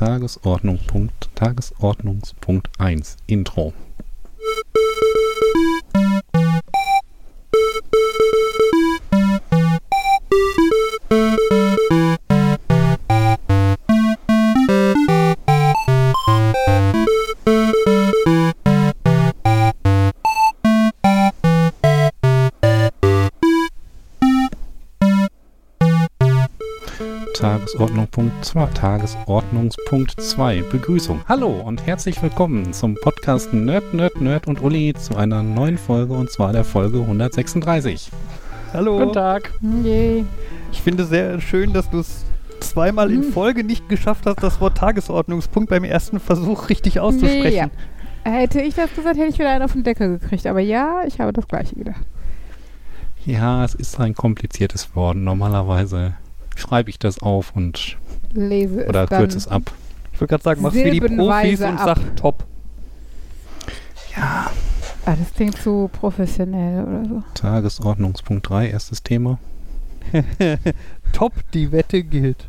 Tagesordnung. Tagesordnungspunkt 1. Intro. Tagesordnungspunkt 2, Tagesordnungspunkt 2, Begrüßung. Hallo und herzlich willkommen zum Podcast Nerd, Nerd, Nerd und Uli zu einer neuen Folge und zwar der Folge 136. Hallo. Guten Tag. Yay. Ich finde sehr schön, dass du es zweimal in hm. Folge nicht geschafft hast, das Wort Tagesordnungspunkt beim ersten Versuch richtig auszusprechen. Nee, ja. Hätte ich das gesagt, hätte ich wieder einen auf den Deckel gekriegt. Aber ja, ich habe das gleiche gedacht. Ja, es ist ein kompliziertes Wort. Normalerweise schreibe ich das auf und lese oder kürze es ab. Ich würde gerade sagen, mach's wie die Profis und ab. sag top. Ja. Ah, das klingt zu professionell oder so. Tagesordnungspunkt 3, erstes Thema. top, die Wette gilt.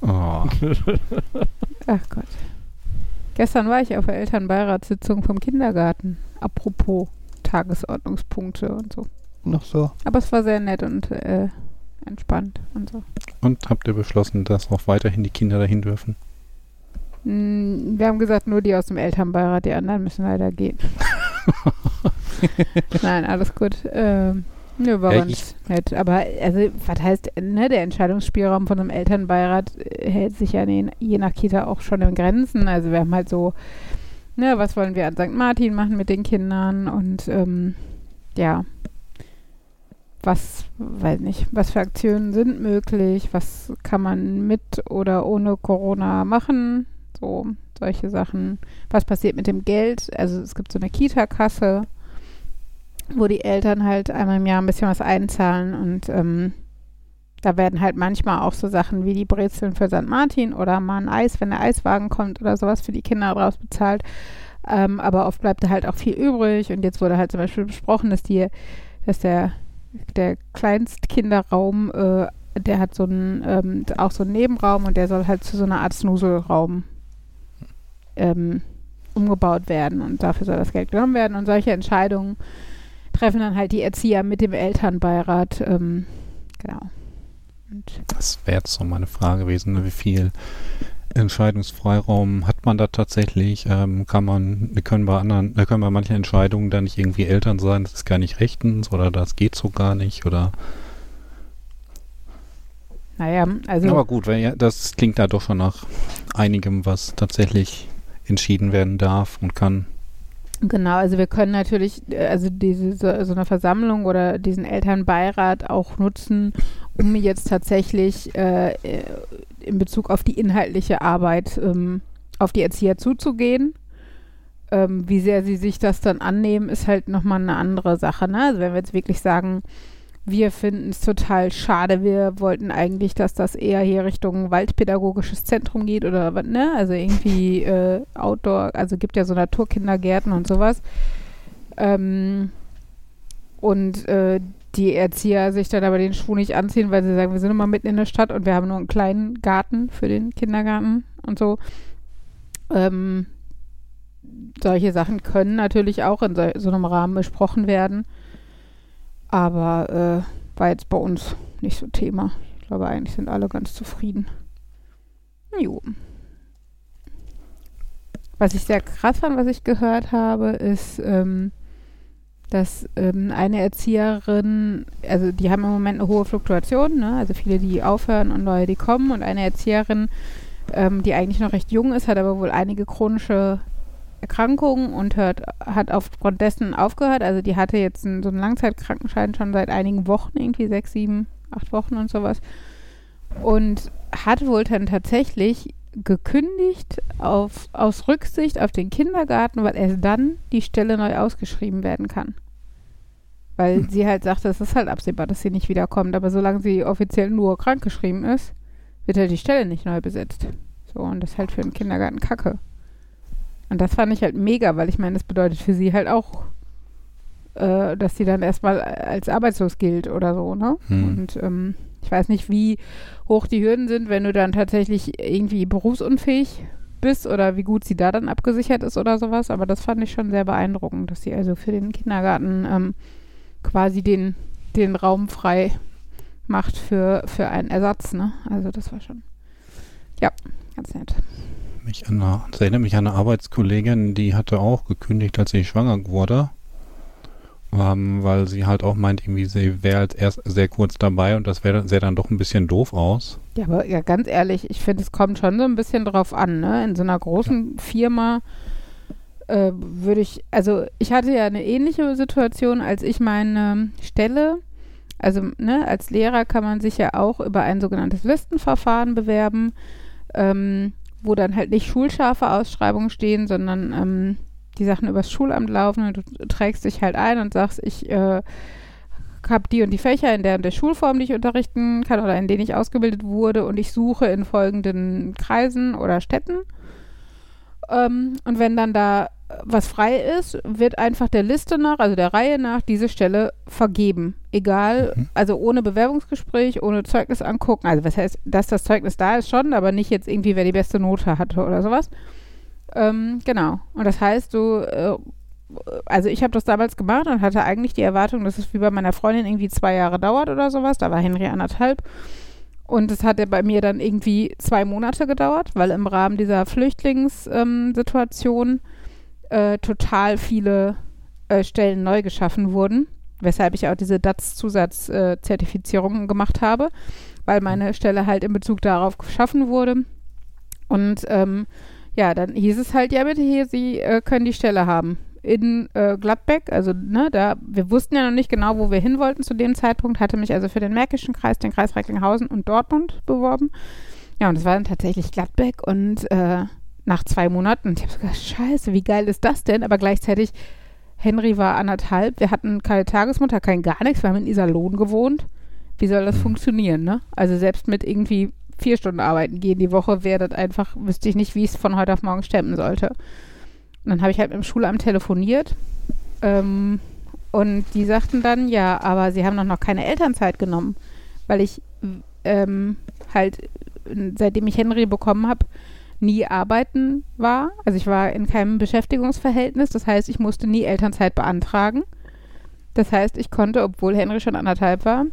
Oh. Ach Gott. Gestern war ich auf der Elternbeiratssitzung vom Kindergarten. Apropos Tagesordnungspunkte und so. Noch so. Aber es war sehr nett und äh, entspannt und so. Und habt ihr beschlossen, dass auch weiterhin die Kinder dahin dürfen? Mm, wir haben gesagt, nur die aus dem Elternbeirat, die anderen müssen leider gehen. Nein, alles gut. Ähm, Nö, war ja, ganz nett. Aber also, was heißt, ne, der Entscheidungsspielraum von einem Elternbeirat äh, hält sich ja ne, je nach Kita auch schon in Grenzen. Also wir haben halt so, ne, was wollen wir an St. Martin machen mit den Kindern und ähm, ja, was, weiß nicht, was für Aktionen sind möglich, was kann man mit oder ohne Corona machen, so solche Sachen. Was passiert mit dem Geld? Also es gibt so eine Kita-Kasse, wo die Eltern halt einmal im Jahr ein bisschen was einzahlen und ähm, da werden halt manchmal auch so Sachen wie die Brezeln für St. Martin oder mal ein Eis, wenn der Eiswagen kommt oder sowas für die Kinder draus bezahlt. Ähm, aber oft bleibt da halt auch viel übrig und jetzt wurde halt zum Beispiel besprochen, dass die, dass der der Kleinstkinderraum, äh, der hat so einen, ähm, auch so einen Nebenraum und der soll halt zu so einer Art Snuselraum ähm, umgebaut werden und dafür soll das Geld genommen werden und solche Entscheidungen treffen dann halt die Erzieher mit dem Elternbeirat. Ähm, genau. Und das wäre jetzt so meine Frage gewesen, ne, wie viel Entscheidungsfreiraum hat man da tatsächlich? Ähm, kann man, können bei anderen, können bei manchen Entscheidungen da nicht irgendwie Eltern sein, das ist gar nicht rechtens oder das geht so gar nicht oder naja, also. Aber gut, weil ja, das klingt da doch schon nach einigem, was tatsächlich entschieden werden darf und kann. Genau, also wir können natürlich also diese so, so eine Versammlung oder diesen Elternbeirat auch nutzen, um jetzt tatsächlich äh, in Bezug auf die inhaltliche Arbeit ähm, auf die Erzieher zuzugehen. Ähm, wie sehr sie sich das dann annehmen, ist halt nochmal eine andere Sache. Ne? Also wenn wir jetzt wirklich sagen, wir finden es total schade, wir wollten eigentlich, dass das eher hier Richtung Waldpädagogisches Zentrum geht oder was, ne? Also irgendwie äh, Outdoor, also gibt ja so Naturkindergärten und sowas. Ähm, und äh, die Erzieher sich dann aber den Schuh nicht anziehen, weil sie sagen, wir sind immer mitten in der Stadt und wir haben nur einen kleinen Garten für den Kindergarten und so. Ähm, solche Sachen können natürlich auch in so, so einem Rahmen besprochen werden. Aber äh, war jetzt bei uns nicht so Thema. Ich glaube, eigentlich sind alle ganz zufrieden. Jo. Was ich sehr krass fand, was ich gehört habe, ist, ähm, dass ähm, eine Erzieherin, also die haben im Moment eine hohe Fluktuation, ne? also viele, die aufhören und neue, die kommen. Und eine Erzieherin, ähm, die eigentlich noch recht jung ist, hat aber wohl einige chronische Erkrankungen und hört, hat aufgrund dessen aufgehört. Also die hatte jetzt einen, so einen Langzeitkrankenschein schon seit einigen Wochen, irgendwie sechs, sieben, acht Wochen und sowas. Und hat wohl dann tatsächlich gekündigt auf, aus Rücksicht auf den Kindergarten, weil erst dann die Stelle neu ausgeschrieben werden kann. Weil hm. sie halt sagte, es ist halt absehbar, dass sie nicht wiederkommt. Aber solange sie offiziell nur krankgeschrieben ist, wird halt die Stelle nicht neu besetzt. So, und das ist halt für den Kindergarten kacke. Und das fand ich halt mega, weil ich meine, das bedeutet für sie halt auch, äh, dass sie dann erstmal als arbeitslos gilt oder so, ne? Hm. Und ähm, ich weiß nicht, wie hoch die Hürden sind, wenn du dann tatsächlich irgendwie berufsunfähig Hospiz oder wie gut sie da dann abgesichert ist oder sowas. Aber das fand ich schon sehr beeindruckend, dass sie also für den Kindergarten ähm, quasi den, den Raum frei macht für, für einen Ersatz. Ne? Also das war schon, ja, ganz nett. Mich an eine, das erinnert mich an eine Arbeitskollegin, die hatte auch gekündigt, als sie schwanger wurde. Ähm, weil sie halt auch meint, irgendwie sie wäre halt erst sehr kurz dabei und das wäre sähe dann doch ein bisschen doof aus. Ja, aber ja, ganz ehrlich, ich finde, es kommt schon so ein bisschen drauf an, ne? In so einer großen ja. Firma äh, würde ich, also ich hatte ja eine ähnliche Situation, als ich meine Stelle, also ne, als Lehrer kann man sich ja auch über ein sogenanntes Listenverfahren bewerben, ähm, wo dann halt nicht schulscharfe Ausschreibungen stehen, sondern ähm, die Sachen übers Schulamt laufen und du trägst dich halt ein und sagst, ich äh, habe die und die Fächer in der und der Schulform, die ich unterrichten kann oder in denen ich ausgebildet wurde und ich suche in folgenden Kreisen oder Städten. Ähm, und wenn dann da was frei ist, wird einfach der Liste nach, also der Reihe nach, diese Stelle vergeben. Egal, mhm. also ohne Bewerbungsgespräch, ohne Zeugnis angucken. Also was heißt, dass das Zeugnis da ist schon, aber nicht jetzt irgendwie, wer die beste Note hatte oder sowas. Ähm, genau. Und das heißt, du, äh, also ich habe das damals gemacht und hatte eigentlich die Erwartung, dass es wie bei meiner Freundin irgendwie zwei Jahre dauert oder sowas. Da war Henry anderthalb. Und es hatte bei mir dann irgendwie zwei Monate gedauert, weil im Rahmen dieser Flüchtlingssituation ähm, äh, total viele äh, Stellen neu geschaffen wurden, weshalb ich auch diese DATS-Zusatzzertifizierungen äh, gemacht habe, weil meine Stelle halt in Bezug darauf geschaffen wurde. Und ähm, ja, dann hieß es halt, ja bitte hier, Sie äh, können die Stelle haben. In äh, Gladbeck, also ne, da, wir wussten ja noch nicht genau, wo wir hin wollten zu dem Zeitpunkt, hatte mich also für den Märkischen Kreis, den Kreis Recklinghausen und Dortmund beworben. Ja, und es war dann tatsächlich Gladbeck und äh, nach zwei Monaten, ich habe so gedacht, scheiße, wie geil ist das denn? Aber gleichzeitig, Henry war anderthalb, wir hatten keine Tagesmutter, kein gar nichts, wir haben in Iserlohn gewohnt. Wie soll das mhm. funktionieren, ne? Also selbst mit irgendwie vier Stunden arbeiten gehen die Woche, wäre das einfach, wüsste ich nicht, wie ich es von heute auf morgen stemmen sollte. Und dann habe ich halt mit dem Schulamt telefoniert ähm, und die sagten dann, ja, aber sie haben noch, noch keine Elternzeit genommen, weil ich ähm, halt, seitdem ich Henry bekommen habe, nie arbeiten war. Also ich war in keinem Beschäftigungsverhältnis, das heißt, ich musste nie Elternzeit beantragen. Das heißt, ich konnte, obwohl Henry schon anderthalb war,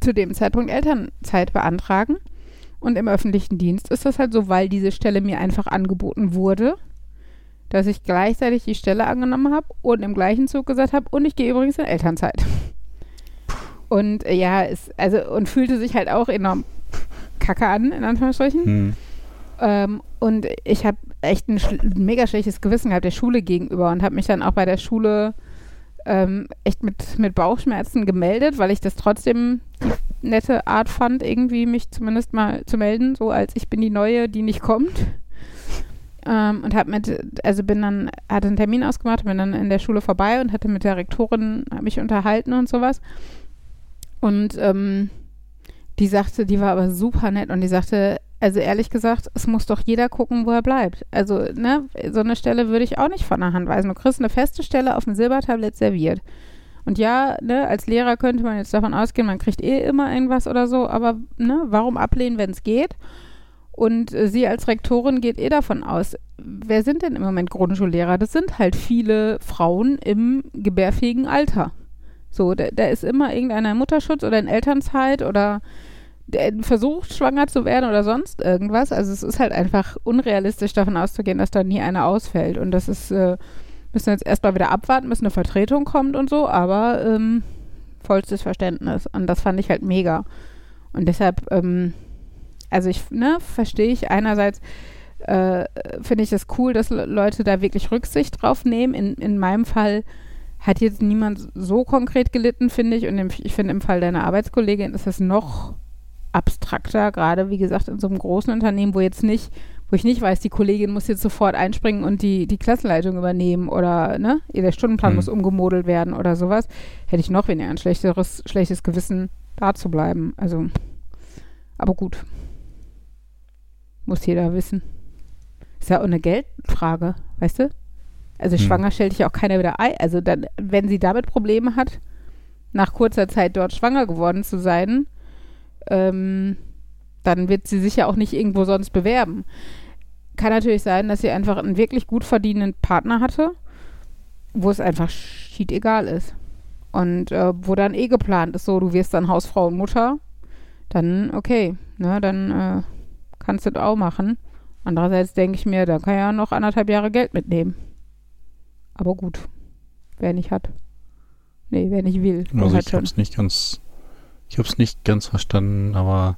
zu dem Zeitpunkt Elternzeit beantragen. Und im öffentlichen Dienst ist das halt so, weil diese Stelle mir einfach angeboten wurde, dass ich gleichzeitig die Stelle angenommen habe und im gleichen Zug gesagt habe, und ich gehe übrigens in Elternzeit. Und äh, ja, es, also, und fühlte sich halt auch enorm kacke an, in Anführungsstrichen. Hm. Ähm, und ich habe echt ein, mega schlechtes Gewissen gehabt der Schule gegenüber und habe mich dann auch bei der Schule ähm, echt mit, mit Bauchschmerzen gemeldet, weil ich das trotzdem die nette Art fand, irgendwie mich zumindest mal zu melden, so als ich bin die Neue, die nicht kommt. Ähm, und habe mit, also bin dann, hatte einen Termin ausgemacht, bin dann in der Schule vorbei und hatte mit der Rektorin mich unterhalten und sowas. Und ähm, die sagte, die war aber super nett und die sagte, also ehrlich gesagt, es muss doch jeder gucken, wo er bleibt. Also, ne, so eine Stelle würde ich auch nicht von der Hand weisen. Du kriegst eine feste Stelle auf dem Silbertablett serviert. Und ja, ne, als Lehrer könnte man jetzt davon ausgehen, man kriegt eh immer irgendwas oder so, aber ne, warum ablehnen, wenn es geht? Und äh, sie als Rektorin geht eh davon aus, wer sind denn im Moment Grundschullehrer? Das sind halt viele Frauen im gebärfähigen Alter. So, da, da ist immer irgendeiner Mutterschutz oder in Elternzeit oder der versucht, schwanger zu werden oder sonst irgendwas. Also es ist halt einfach unrealistisch davon auszugehen, dass da nie einer ausfällt. Und das ist, äh, müssen jetzt erstmal wieder abwarten, bis eine Vertretung kommt und so, aber ähm, vollstes Verständnis. Und das fand ich halt mega. Und deshalb, ähm, also ich, ne, verstehe ich einerseits, äh, finde ich das cool, dass Leute da wirklich Rücksicht drauf nehmen. In, in meinem Fall hat jetzt niemand so konkret gelitten, finde ich. Und im, ich finde, im Fall deiner Arbeitskollegin ist das noch abstrakter, gerade wie gesagt in so einem großen Unternehmen, wo jetzt nicht, wo ich nicht weiß, die Kollegin muss jetzt sofort einspringen und die, die Klassenleitung übernehmen oder ne, der Stundenplan mhm. muss umgemodelt werden oder sowas, hätte ich noch weniger ein schlechteres, schlechtes Gewissen, da zu bleiben. Also, aber gut. Muss jeder wissen. Ist ja auch eine Geldfrage, weißt du? Also mhm. schwanger stellt dich auch keiner wieder ein. Also dann, wenn sie damit Probleme hat, nach kurzer Zeit dort schwanger geworden zu sein, ähm, dann wird sie sich ja auch nicht irgendwo sonst bewerben. kann natürlich sein, dass sie einfach einen wirklich gut verdienenden Partner hatte, wo es einfach schied egal ist. Und äh, wo dann eh geplant ist, so, du wirst dann Hausfrau und Mutter, dann okay, ne, dann äh, kannst du das auch machen. Andererseits denke ich mir, da kann ja noch anderthalb Jahre Geld mitnehmen. Aber gut, wer nicht hat. Nee, wer nicht will. Also ich habe es nicht ganz, ich habe es nicht ganz verstanden, aber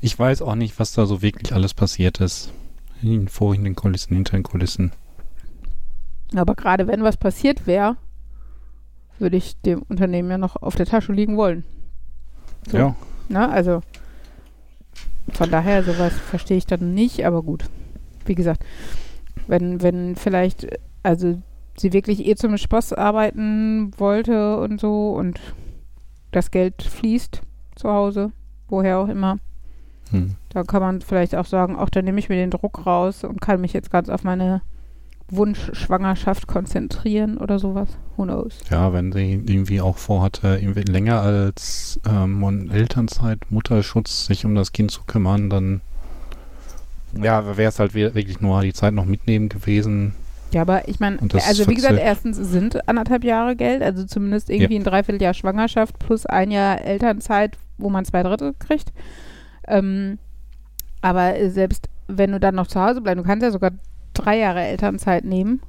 ich weiß auch nicht, was da so wirklich alles passiert ist. In vor den Kulissen, hinter den Kulissen. Aber gerade wenn was passiert wäre, würde ich dem Unternehmen ja noch auf der Tasche liegen wollen. So. Ja. Na, ne, also von daher, sowas verstehe ich dann nicht, aber gut. Wie gesagt, wenn, wenn vielleicht, also sie wirklich eh zum Spaß arbeiten wollte und so und das Geld fließt zu Hause, woher auch immer, hm. da kann man vielleicht auch sagen, auch dann nehme ich mir den Druck raus und kann mich jetzt ganz auf meine Wunschschwangerschaft konzentrieren oder sowas. Who knows? Ja, wenn sie irgendwie auch vorhatte, irgendwie länger als ähm, Elternzeit, Mutterschutz sich um das Kind zu kümmern, dann ja, wäre es halt wirklich nur die Zeit noch mitnehmen gewesen. Ja, aber ich meine, also wie gesagt, erstens sind anderthalb Jahre Geld, also zumindest irgendwie ja. ein Dreivierteljahr Schwangerschaft plus ein Jahr Elternzeit, wo man zwei Drittel kriegt. Ähm, aber selbst wenn du dann noch zu Hause bleibst, du kannst ja sogar drei Jahre Elternzeit nehmen,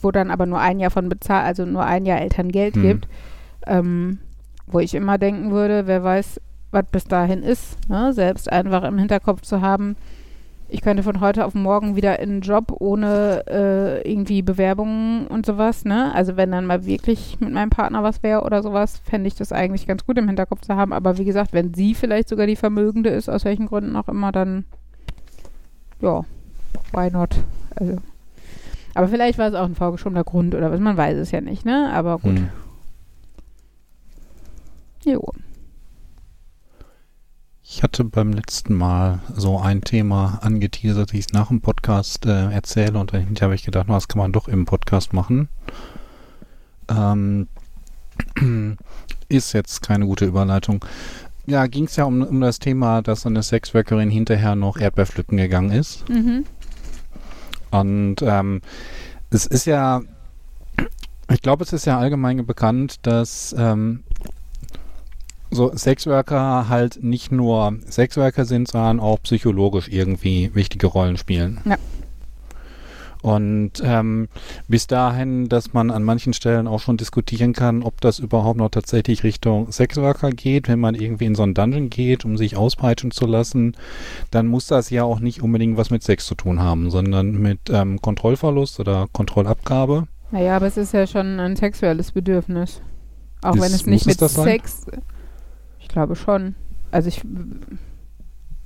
wo dann aber nur ein Jahr von bezahlt, also nur ein Jahr Elterngeld hm. gibt, ähm, wo ich immer denken würde, wer weiß, was bis dahin ist, ne? selbst einfach im Hinterkopf zu haben, ich könnte von heute auf morgen wieder in einen Job ohne äh, irgendwie Bewerbungen und sowas, ne? Also wenn dann mal wirklich mit meinem Partner was wäre oder sowas, fände ich das eigentlich ganz gut im Hinterkopf zu haben. Aber wie gesagt, wenn sie vielleicht sogar die Vermögende ist, aus welchen Gründen auch immer, dann ja, why not? Also. Aber vielleicht war es auch ein vorgeschobener Grund oder was, man weiß es ja nicht, ne? Aber gut. Hm. Jo. Ich hatte beim letzten Mal so ein Thema angeteasert, das ich es nach dem Podcast äh, erzähle und dann habe ich gedacht, was kann man doch im Podcast machen. Ähm, ist jetzt keine gute Überleitung. Ja, ging es ja um, um das Thema, dass eine Sexworkerin hinterher noch Erdbeerpflücken gegangen ist. Mhm. Und ähm, es ist ja, ich glaube, es ist ja allgemein bekannt, dass ähm, so Sexworker halt nicht nur Sexworker sind, sondern auch psychologisch irgendwie wichtige Rollen spielen. Ja. Und ähm, bis dahin, dass man an manchen Stellen auch schon diskutieren kann, ob das überhaupt noch tatsächlich Richtung Sexworker geht, wenn man irgendwie in so einen Dungeon geht, um sich auspeitschen zu lassen, dann muss das ja auch nicht unbedingt was mit Sex zu tun haben, sondern mit ähm, Kontrollverlust oder Kontrollabgabe. Naja, aber es ist ja schon ein sexuelles Bedürfnis. Auch ist, wenn es nicht mit Sex. Ich glaube schon. Also ich,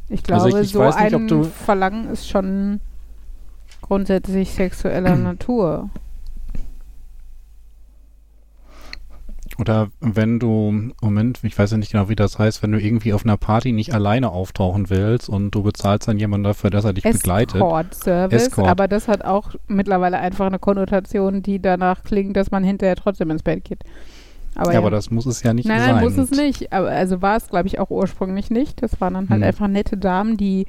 ich glaube, also ich, ich so nicht, ein Verlangen ist schon grundsätzlich sexueller Natur. Oder wenn du, Moment, ich weiß ja nicht genau, wie das heißt, wenn du irgendwie auf einer Party nicht alleine auftauchen willst und du bezahlst dann jemanden dafür, dass er dich Escort begleitet. Escort-Service, aber das hat auch mittlerweile einfach eine Konnotation, die danach klingt, dass man hinterher trotzdem ins Bett geht. Aber ja, ja, aber das muss es ja nicht nein, sein. Nein, muss es nicht. Aber also war es, glaube ich, auch ursprünglich nicht. Das waren dann halt hm. einfach nette Damen, die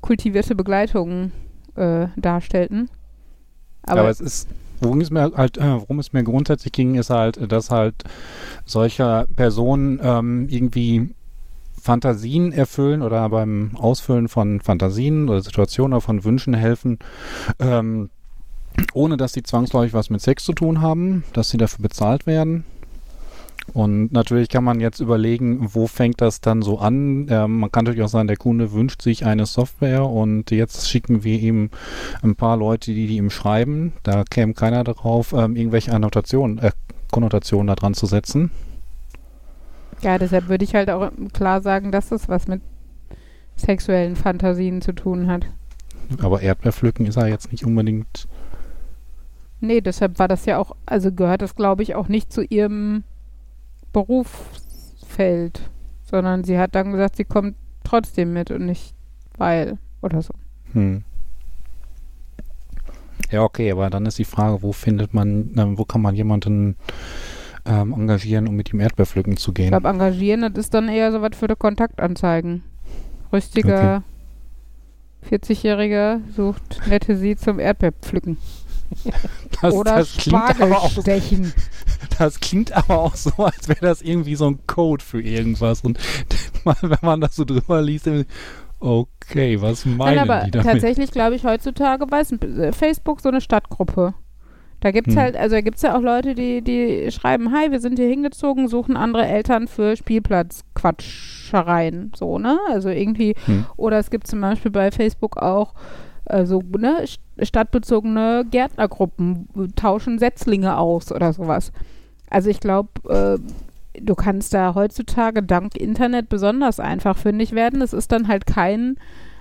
kultivierte Begleitung äh, darstellten. Aber, Aber, es ist, worum es mir halt, äh, worum es mir grundsätzlich ging, ist halt, dass halt solche Personen ähm, irgendwie Fantasien erfüllen oder beim Ausfüllen von Fantasien oder Situationen oder von Wünschen helfen, ähm, ohne dass sie zwangsläufig was mit Sex zu tun haben, dass sie dafür bezahlt werden. Und natürlich kann man jetzt überlegen, wo fängt das dann so an? Ähm, man kann natürlich auch sagen, der Kunde wünscht sich eine Software und jetzt schicken wir ihm ein paar Leute, die, die ihm schreiben. Da käme keiner darauf, ähm, irgendwelche Annotationen, äh, Konnotationen da dran zu setzen. Ja, deshalb würde ich halt auch klar sagen, dass das was mit sexuellen Fantasien zu tun hat. Aber Erdbeerpflücken ist er jetzt nicht unbedingt. Nee, deshalb war das ja auch, also gehört das, glaube ich, auch nicht zu ihrem Berufsfeld, sondern sie hat dann gesagt, sie kommt trotzdem mit und nicht weil oder so. Hm. Ja, okay, aber dann ist die Frage, wo findet man, äh, wo kann man jemanden ähm, engagieren, um mit ihm Erdbeerpflücken zu gehen? Ich glaube, engagieren, das ist dann eher so was für die Kontaktanzeigen. Rüstiger, 40-Jähriger sucht nette Sie zum Erdbeerpflücken. Das, Oder das klingt aber auch, Spargelstechen. das klingt aber auch so, als wäre das irgendwie so ein Code für irgendwas. Und wenn man das so drüber liest, okay, was meinen Nein, aber die damit? tatsächlich glaube ich heutzutage weiß äh, Facebook so eine Stadtgruppe. Da gibt's Hm. halt, also da gibt's ja auch Leute, die, die schreiben, hi, wir sind hier hingezogen, suchen andere Eltern für Spielplatzquatschereien, so, ne? Also irgendwie, Hm. oder es gibt zum Beispiel bei Facebook auch äh, so, ne, stadtbezogene Gärtnergruppen, äh, tauschen Setzlinge aus oder sowas. Also ich glaube, äh, du kannst da heutzutage dank Internet besonders einfach fündig werden. Es ist dann halt kein,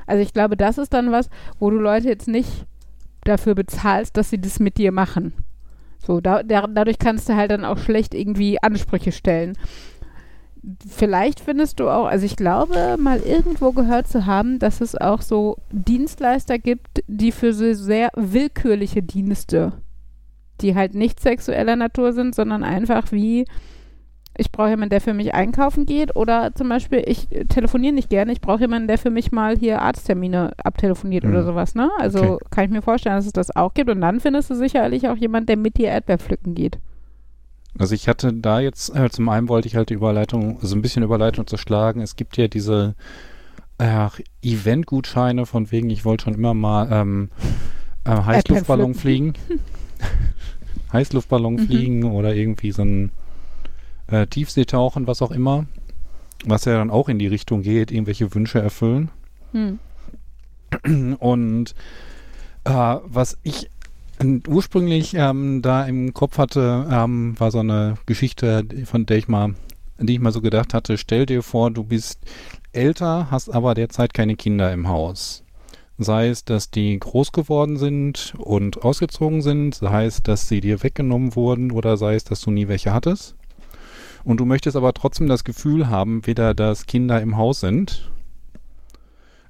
also ich glaube, das ist dann was, wo du Leute jetzt nicht dafür bezahlst, dass sie das mit dir machen. So, da, da, dadurch kannst du halt dann auch schlecht irgendwie Ansprüche stellen. Vielleicht findest du auch, also ich glaube, mal irgendwo gehört zu haben, dass es auch so Dienstleister gibt, die für so sehr willkürliche Dienste, die halt nicht sexueller Natur sind, sondern einfach wie, ich brauche jemanden, der für mich einkaufen geht oder zum Beispiel, ich telefoniere nicht gerne, ich brauche jemanden, der für mich mal hier Arzttermine abtelefoniert oder Mhm. sowas, ne? Also Okay. kann ich mir vorstellen, dass es das auch gibt und dann findest du sicherlich auch jemanden, der mit dir Erdbeer pflücken geht. Also ich hatte da jetzt, äh, zum einen wollte ich halt die Überleitung, also ein bisschen Überleitung zu schlagen. Es gibt ja diese äh, Event-Gutscheine von wegen, ich wollte schon immer mal ähm, äh, Heißluftballon fliegen. Heißluftballon Mhm. fliegen oder irgendwie so ein äh, Tiefseetauchen, was auch immer. Was ja dann auch in die Richtung geht, irgendwelche Wünsche erfüllen. Hm. Und äh, was ich ursprünglich ähm, da im Kopf hatte, ähm, war so eine Geschichte, von der ich mal, die ich mal so gedacht hatte, stell dir vor, du bist älter, hast aber derzeit keine Kinder im Haus. Sei es, dass die groß geworden sind und ausgezogen sind, sei es, dass sie dir weggenommen wurden oder sei es, dass du nie welche hattest. Und du möchtest aber trotzdem das Gefühl haben, weder dass Kinder im Haus sind,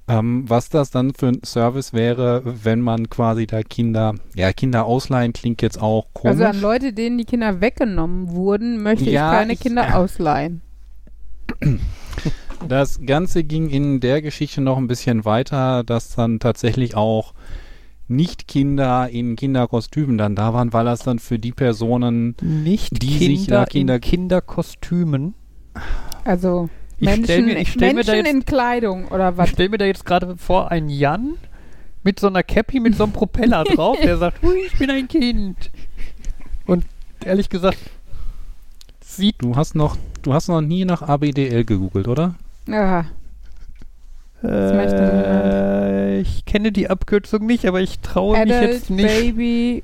ähm, was das dann für ein Service wäre, wenn man quasi da Kinder, ja, Kinder ausleihen klingt jetzt auch komisch. Also an Leute, denen die Kinder weggenommen wurden, möchte Ja, ich keine ich- Kinder ausleihen. Das Ganze ging in der Geschichte noch ein bisschen weiter, dass dann tatsächlich auch nicht Kinder in Kinderkostümen dann da waren, weil das dann für die Personen, Nicht Die sich Kinder da Kinder- in Kinderkostümen. Also Menschen, stell mir- ich stell mir da Menschen jetzt- in Kleidung oder was? Ich stelle mir da jetzt gerade vor, ein Jan mit so einer Cappy mit so einem Propeller drauf, der sagt, Hui, ich bin ein Kind. Und ehrlich gesagt, sieht du hast noch, du hast noch nie nach ABDL gegoogelt, oder? Aha. möchte äh, ich kenne die Abkürzung nicht, aber ich traue mich Adult jetzt nicht. Baby.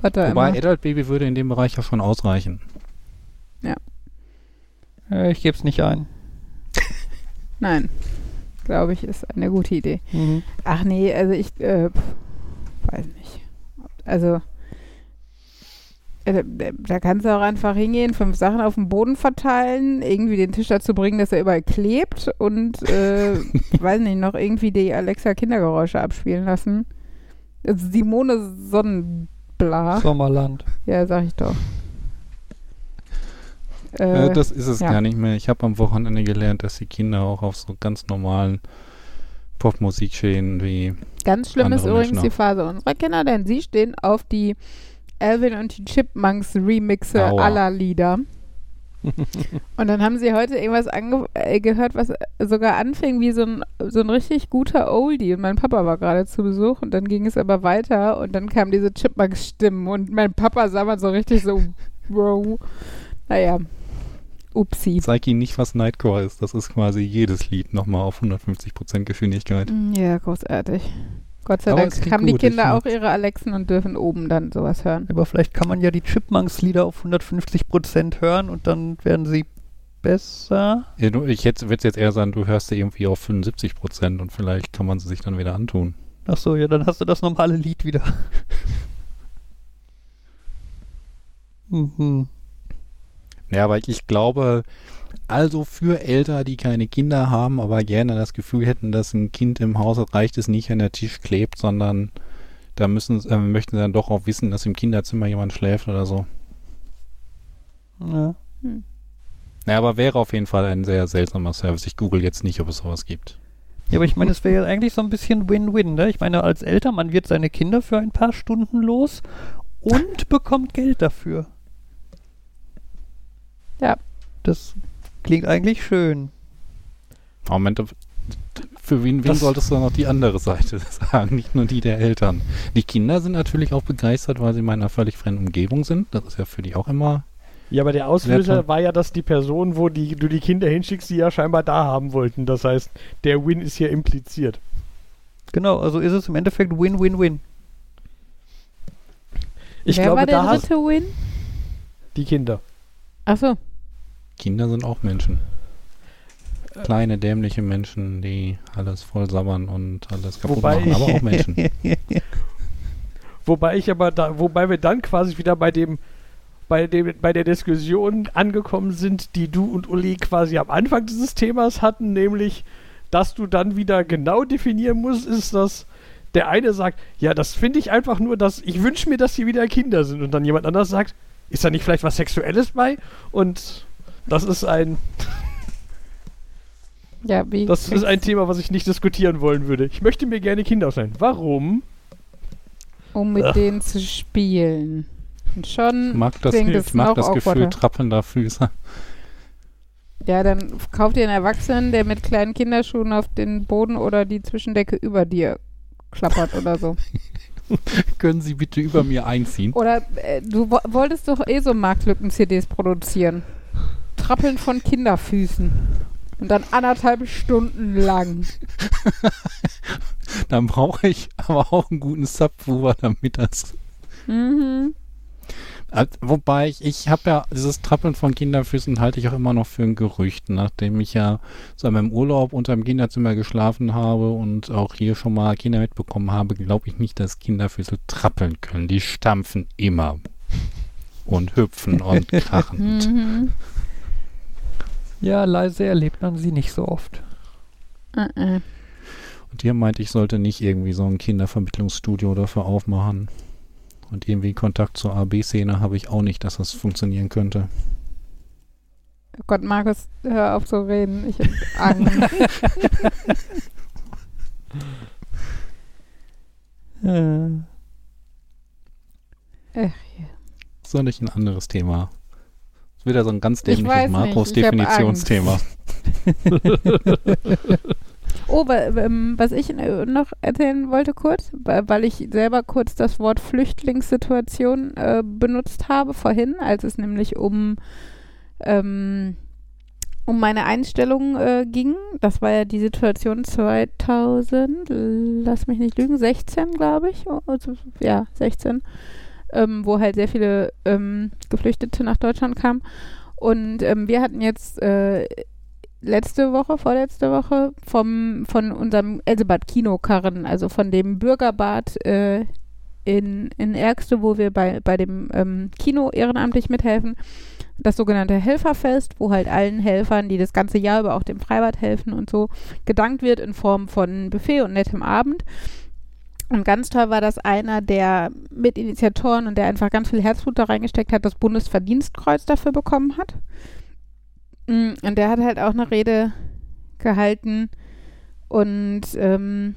Wobei immer. Adult Baby würde in dem Bereich ja schon ausreichen. Äh, ich gebe es nicht ein. Nein. Glaube ich, ist eine gute Idee. Mhm. Ach nee, also ich äh, weiß nicht. Also äh, da kannst du auch einfach hingehen, fünf Sachen auf dem Boden verteilen, irgendwie den Tisch dazu bringen, dass er überall klebt und äh, weiß nicht, noch irgendwie die Alexa Kindergeräusche abspielen lassen. Simone Sonnenbla. Sommerland. Ja, sag ich doch. Äh, Äh, das ist es ja. gar nicht mehr. Ich habe am Wochenende gelernt, dass die Kinder auch auf so ganz normalen Popmusik stehen wie Ganz schlimm ist übrigens Menschen die Phase unserer Kinder, denn sie stehen auf die Alvin und die Chipmunks Remixe Aua. aller Lieder. und dann haben sie heute irgendwas ange äh, gehört, was sogar anfing wie so ein, so ein richtig guter Oldie. Und mein Papa war gerade zu Besuch und dann ging es aber weiter und dann kamen diese Chipmunks-Stimmen und mein Papa sah mal so richtig so, wow. Naja, upsi. Zeig ihnen nicht, was Nightcore ist. Das ist quasi jedes Lied nochmal auf 150% Geschwindigkeit. Mm, Ja, großartig. Gott sei Aber Dank haben die gut, Kinder auch ihre Alexen und dürfen oben dann sowas hören. Aber vielleicht kann man ja die Chipmunks-Lieder auf 150% hören und dann werden sie besser. Ja, du- Ich würde es jetzt eher sagen, du hörst sie irgendwie auf 75% und vielleicht kann man sie sich dann wieder antun. Achso, ja, dann hast du das normale Lied wieder. mhm. Ja, aber ich glaube, also für Eltern, die keine Kinder haben, aber gerne das Gefühl hätten, dass ein Kind im Haus reicht es nicht, wenn der Tisch klebt, sondern da müssen, äh, möchten sie dann doch auch wissen, dass im Kinderzimmer jemand schläft oder so. Ja. Ja, aber wäre auf jeden Fall ein sehr seltsamer Service. Ich google jetzt nicht, ob es sowas gibt. Ja, aber ich meine, es wäre ja eigentlich so ein bisschen Win-Win, ne? Ich meine, als Eltern, man wird seine Kinder für ein paar Stunden los und bekommt Geld dafür. Ja. Das klingt eigentlich schön. Moment, für wen, wen solltest du noch die andere Seite sagen, nicht nur die der Eltern. Die Kinder sind natürlich auch begeistert, weil sie in einer völlig fremden Umgebung sind. Das ist ja für die auch immer ja, aber der Auslöser war ja, dass die Person, wo die, du die Kinder hinschickst, sie ja scheinbar da haben wollten. Das heißt, der Win ist hier impliziert. Genau, also ist es im Endeffekt Win-Win-Win. Ich Wer glaube, war der dritte Win? Die Kinder. Achso. Kinder sind auch Menschen. Kleine, dämliche Menschen, die alles voll sabbern und alles kaputt wobei machen, aber auch Menschen. wobei ich aber da, wobei wir dann quasi wieder bei dem bei, dem, bei der Diskussion angekommen sind, die du und Uli quasi am Anfang dieses Themas hatten, nämlich, dass du dann wieder genau definieren musst, ist das, der eine sagt, ja, das finde ich einfach nur, dass ich wünsche mir, dass sie wieder Kinder sind. Und dann jemand anders sagt, ist da nicht vielleicht was Sexuelles bei? Und das ist ein. Ja, wie das ist ein Thema, was ich nicht diskutieren wollen würde. Ich möchte mir gerne Kinder sein. Warum? Um mit Ach. denen zu spielen. Und schon mag das, ich mag das Gefühl trappelnder Füße. Ja, dann kauft ihr einen Erwachsenen, der mit kleinen Kinderschuhen auf den Boden oder die Zwischendecke über dir klappert oder so. Können Sie bitte über mir einziehen? Oder äh, du wolltest doch eh so Marktlücken-CDs produzieren. Trappeln von Kinderfüßen. Und dann anderthalb Stunden lang. dann brauche ich aber auch einen guten Subwoofer, damit das. Mhm. Wobei ich, ich habe ja dieses Trappeln von Kinderfüßen halte ich auch immer noch für ein Gerücht, nachdem ich ja so in meinem Urlaub unter dem Kinderzimmer geschlafen habe und auch hier schon mal Kinder mitbekommen habe, glaube ich nicht, dass Kinderfüße trappeln können. Die stampfen immer und hüpfen und krachen. Ja, leise erlebt man sie nicht so oft. Uh -uh. Und hier meinte ich, sollte nicht irgendwie so ein Kindervermittlungsstudio dafür aufmachen. Und irgendwie Kontakt zur AB-Szene habe ich auch nicht, dass das funktionieren könnte. Oh Gott, Markus, hör auf zu reden. Ich habe Angst. äh. Ach, ja. Soll ich ein anderes Thema? Ist wieder so ein ganz dämliches Markus-Definitionsthema. Oh, ähm, was ich äh, noch erzählen wollte kurz, weil ich selber kurz das Wort Flüchtlingssituation äh, benutzt habe vorhin, als es nämlich um, ähm, um meine Einstellung äh, ging. Das war ja die Situation 2000, lass mich nicht lügen, 16 glaube ich. Also, ja, 16. Ähm, wo halt sehr viele ähm, Geflüchtete nach Deutschland kamen. Und ähm, wir hatten jetzt äh, letzte Woche, vorletzte Woche vom, von unserem Elsebad Kinokarren, also von dem Bürgerbad äh, in, in Ärgste, wo wir bei, bei dem ähm, Kino ehrenamtlich mithelfen. Das sogenannte Helferfest, wo halt allen Helfern, die das ganze Jahr über auch dem Freibad helfen und so, gedankt wird in Form von Buffet und nettem Abend. Und ganz toll war, dass einer der Mitinitiatoren und der einfach ganz viel Herzblut da reingesteckt hat, das Bundesverdienstkreuz dafür bekommen hat. Mm, und der hat halt auch eine Rede gehalten. Und ähm,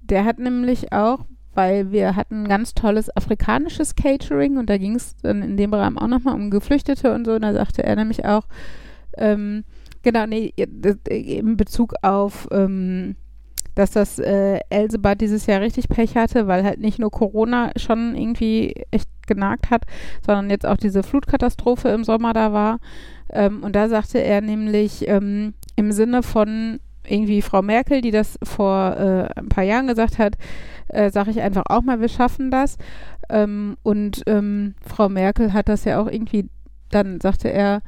der hat nämlich auch, weil wir hatten ganz tolles afrikanisches Catering und da ging es dann in dem Rahmen auch nochmal um Geflüchtete und so. Und da sagte er nämlich auch, ähm, genau, nee, in Bezug auf, ähm, dass das äh, Elsebad dieses Jahr richtig Pech hatte, weil halt nicht nur Corona schon irgendwie echt genagt hat, sondern jetzt auch diese Flutkatastrophe im Sommer da war. Ähm, und da sagte er nämlich ähm, im Sinne von irgendwie Frau Merkel, die das vor äh, ein paar Jahren gesagt hat, äh, sage ich einfach auch mal, wir schaffen das. Ähm, und ähm, Frau Merkel hat das ja auch irgendwie, dann sagte er,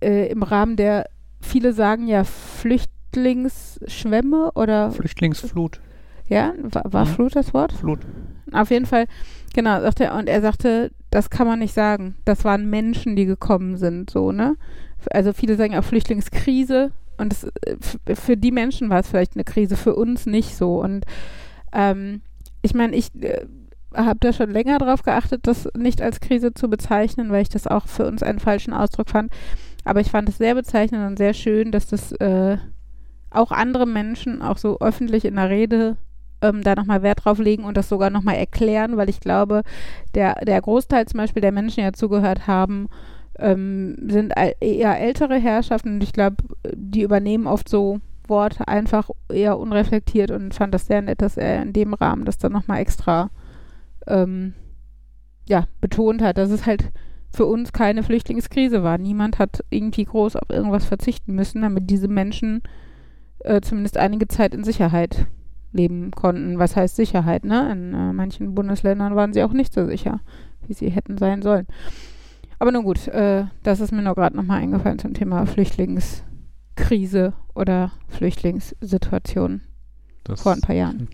äh, im Rahmen der, viele sagen ja Flüchtlingsschwämme oder Flüchtlingsflut. Ja, war, war mhm. Flut das Wort? Flut. Auf jeden Fall, genau, sagte er, und er sagte, das kann man nicht sagen. Das waren Menschen, die gekommen sind, so, ne? Also viele sagen auch Flüchtlingskrise und das, äh, für die Menschen war es vielleicht eine Krise, für uns nicht so. Und ähm, ich meine, ich äh, habe da schon länger darauf geachtet, das nicht als Krise zu bezeichnen, weil ich das auch für uns einen falschen Ausdruck fand. Aber ich fand es sehr bezeichnend und sehr schön, dass das äh, auch andere Menschen auch so öffentlich in der Rede ähm, da nochmal Wert drauf legen und das sogar nochmal erklären, weil ich glaube, der, der Großteil zum Beispiel der Menschen, die ja zugehört haben, ähm, sind eher ältere Herrschaften und ich glaube, die übernehmen oft so Worte einfach eher unreflektiert und fand das sehr nett, dass er in dem Rahmen das dann nochmal extra ähm, ja, betont hat, dass es halt für uns keine Flüchtlingskrise war. Niemand hat irgendwie groß auf irgendwas verzichten müssen, damit diese Menschen äh, zumindest einige Zeit in Sicherheit leben konnten. Was heißt Sicherheit, ne? In äh, manchen Bundesländern waren sie auch nicht so sicher, wie sie hätten sein sollen. Aber nun gut, äh, das ist mir nur gerade nochmal eingefallen zum Thema Flüchtlingskrise oder Flüchtlingssituation das vor ein paar Jahren.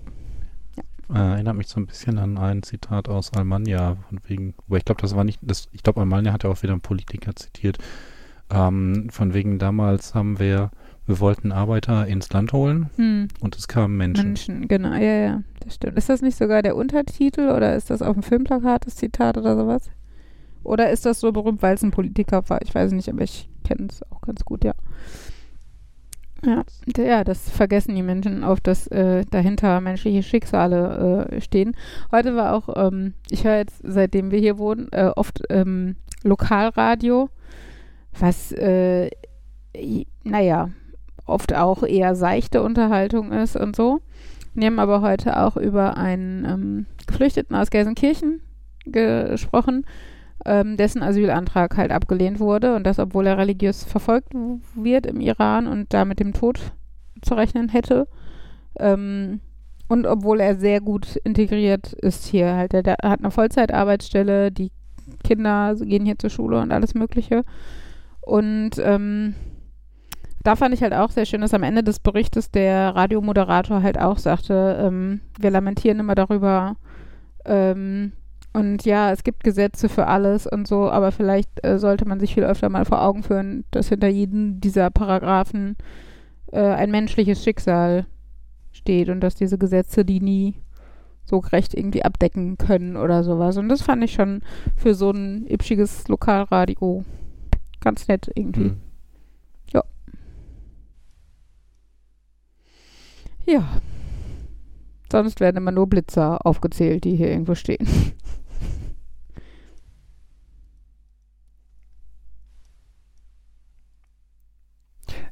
Ja. erinnert mich so ein bisschen an ein Zitat aus Almania, von wegen, aber ich glaube, das war nicht, das, ich glaube, Almania hat ja auch wieder einen Politiker zitiert, ähm, von wegen damals haben wir wir wollten Arbeiter ins Land holen hm. und es kamen Menschen. Menschen, genau, ja, ja, das stimmt. Ist das nicht sogar der Untertitel oder ist das auf dem Filmplakat das Zitat oder sowas? Oder ist das so berühmt, weil es ein Politiker war? Ich weiß nicht, aber ich kenne es auch ganz gut, ja. Ja, ja, das vergessen die Menschen oft, dass äh, dahinter menschliche Schicksale äh, stehen. Heute war auch, ähm, ich höre jetzt, seitdem wir hier wohnen, äh, oft ähm, Lokalradio, was, äh, naja, oft auch eher seichte Unterhaltung ist und so. Wir haben aber heute auch über einen ähm, Geflüchteten aus Gelsenkirchen gesprochen, ähm, dessen Asylantrag halt abgelehnt wurde und das, obwohl er religiös verfolgt wird im Iran und da mit dem Tod zu rechnen hätte. Ähm, und obwohl er sehr gut integriert ist hier halt. Er, hat eine Vollzeitarbeitsstelle, die Kinder gehen hier zur Schule und alles Mögliche. Und ähm, da fand ich halt auch sehr schön, dass am Ende des Berichtes der Radiomoderator halt auch sagte, ähm, wir lamentieren immer darüber, ähm, und ja, es gibt Gesetze für alles und so, aber vielleicht äh, sollte man sich viel öfter mal vor Augen führen, dass hinter jedem dieser Paragraphen äh, ein menschliches Schicksal steht und dass diese Gesetze die nie so gerecht irgendwie abdecken können oder sowas. Und das fand ich schon für so ein ipschiges Lokalradio ganz nett irgendwie. Mhm. Ja. Ja. Sonst werden immer nur Blitzer aufgezählt, die hier irgendwo stehen.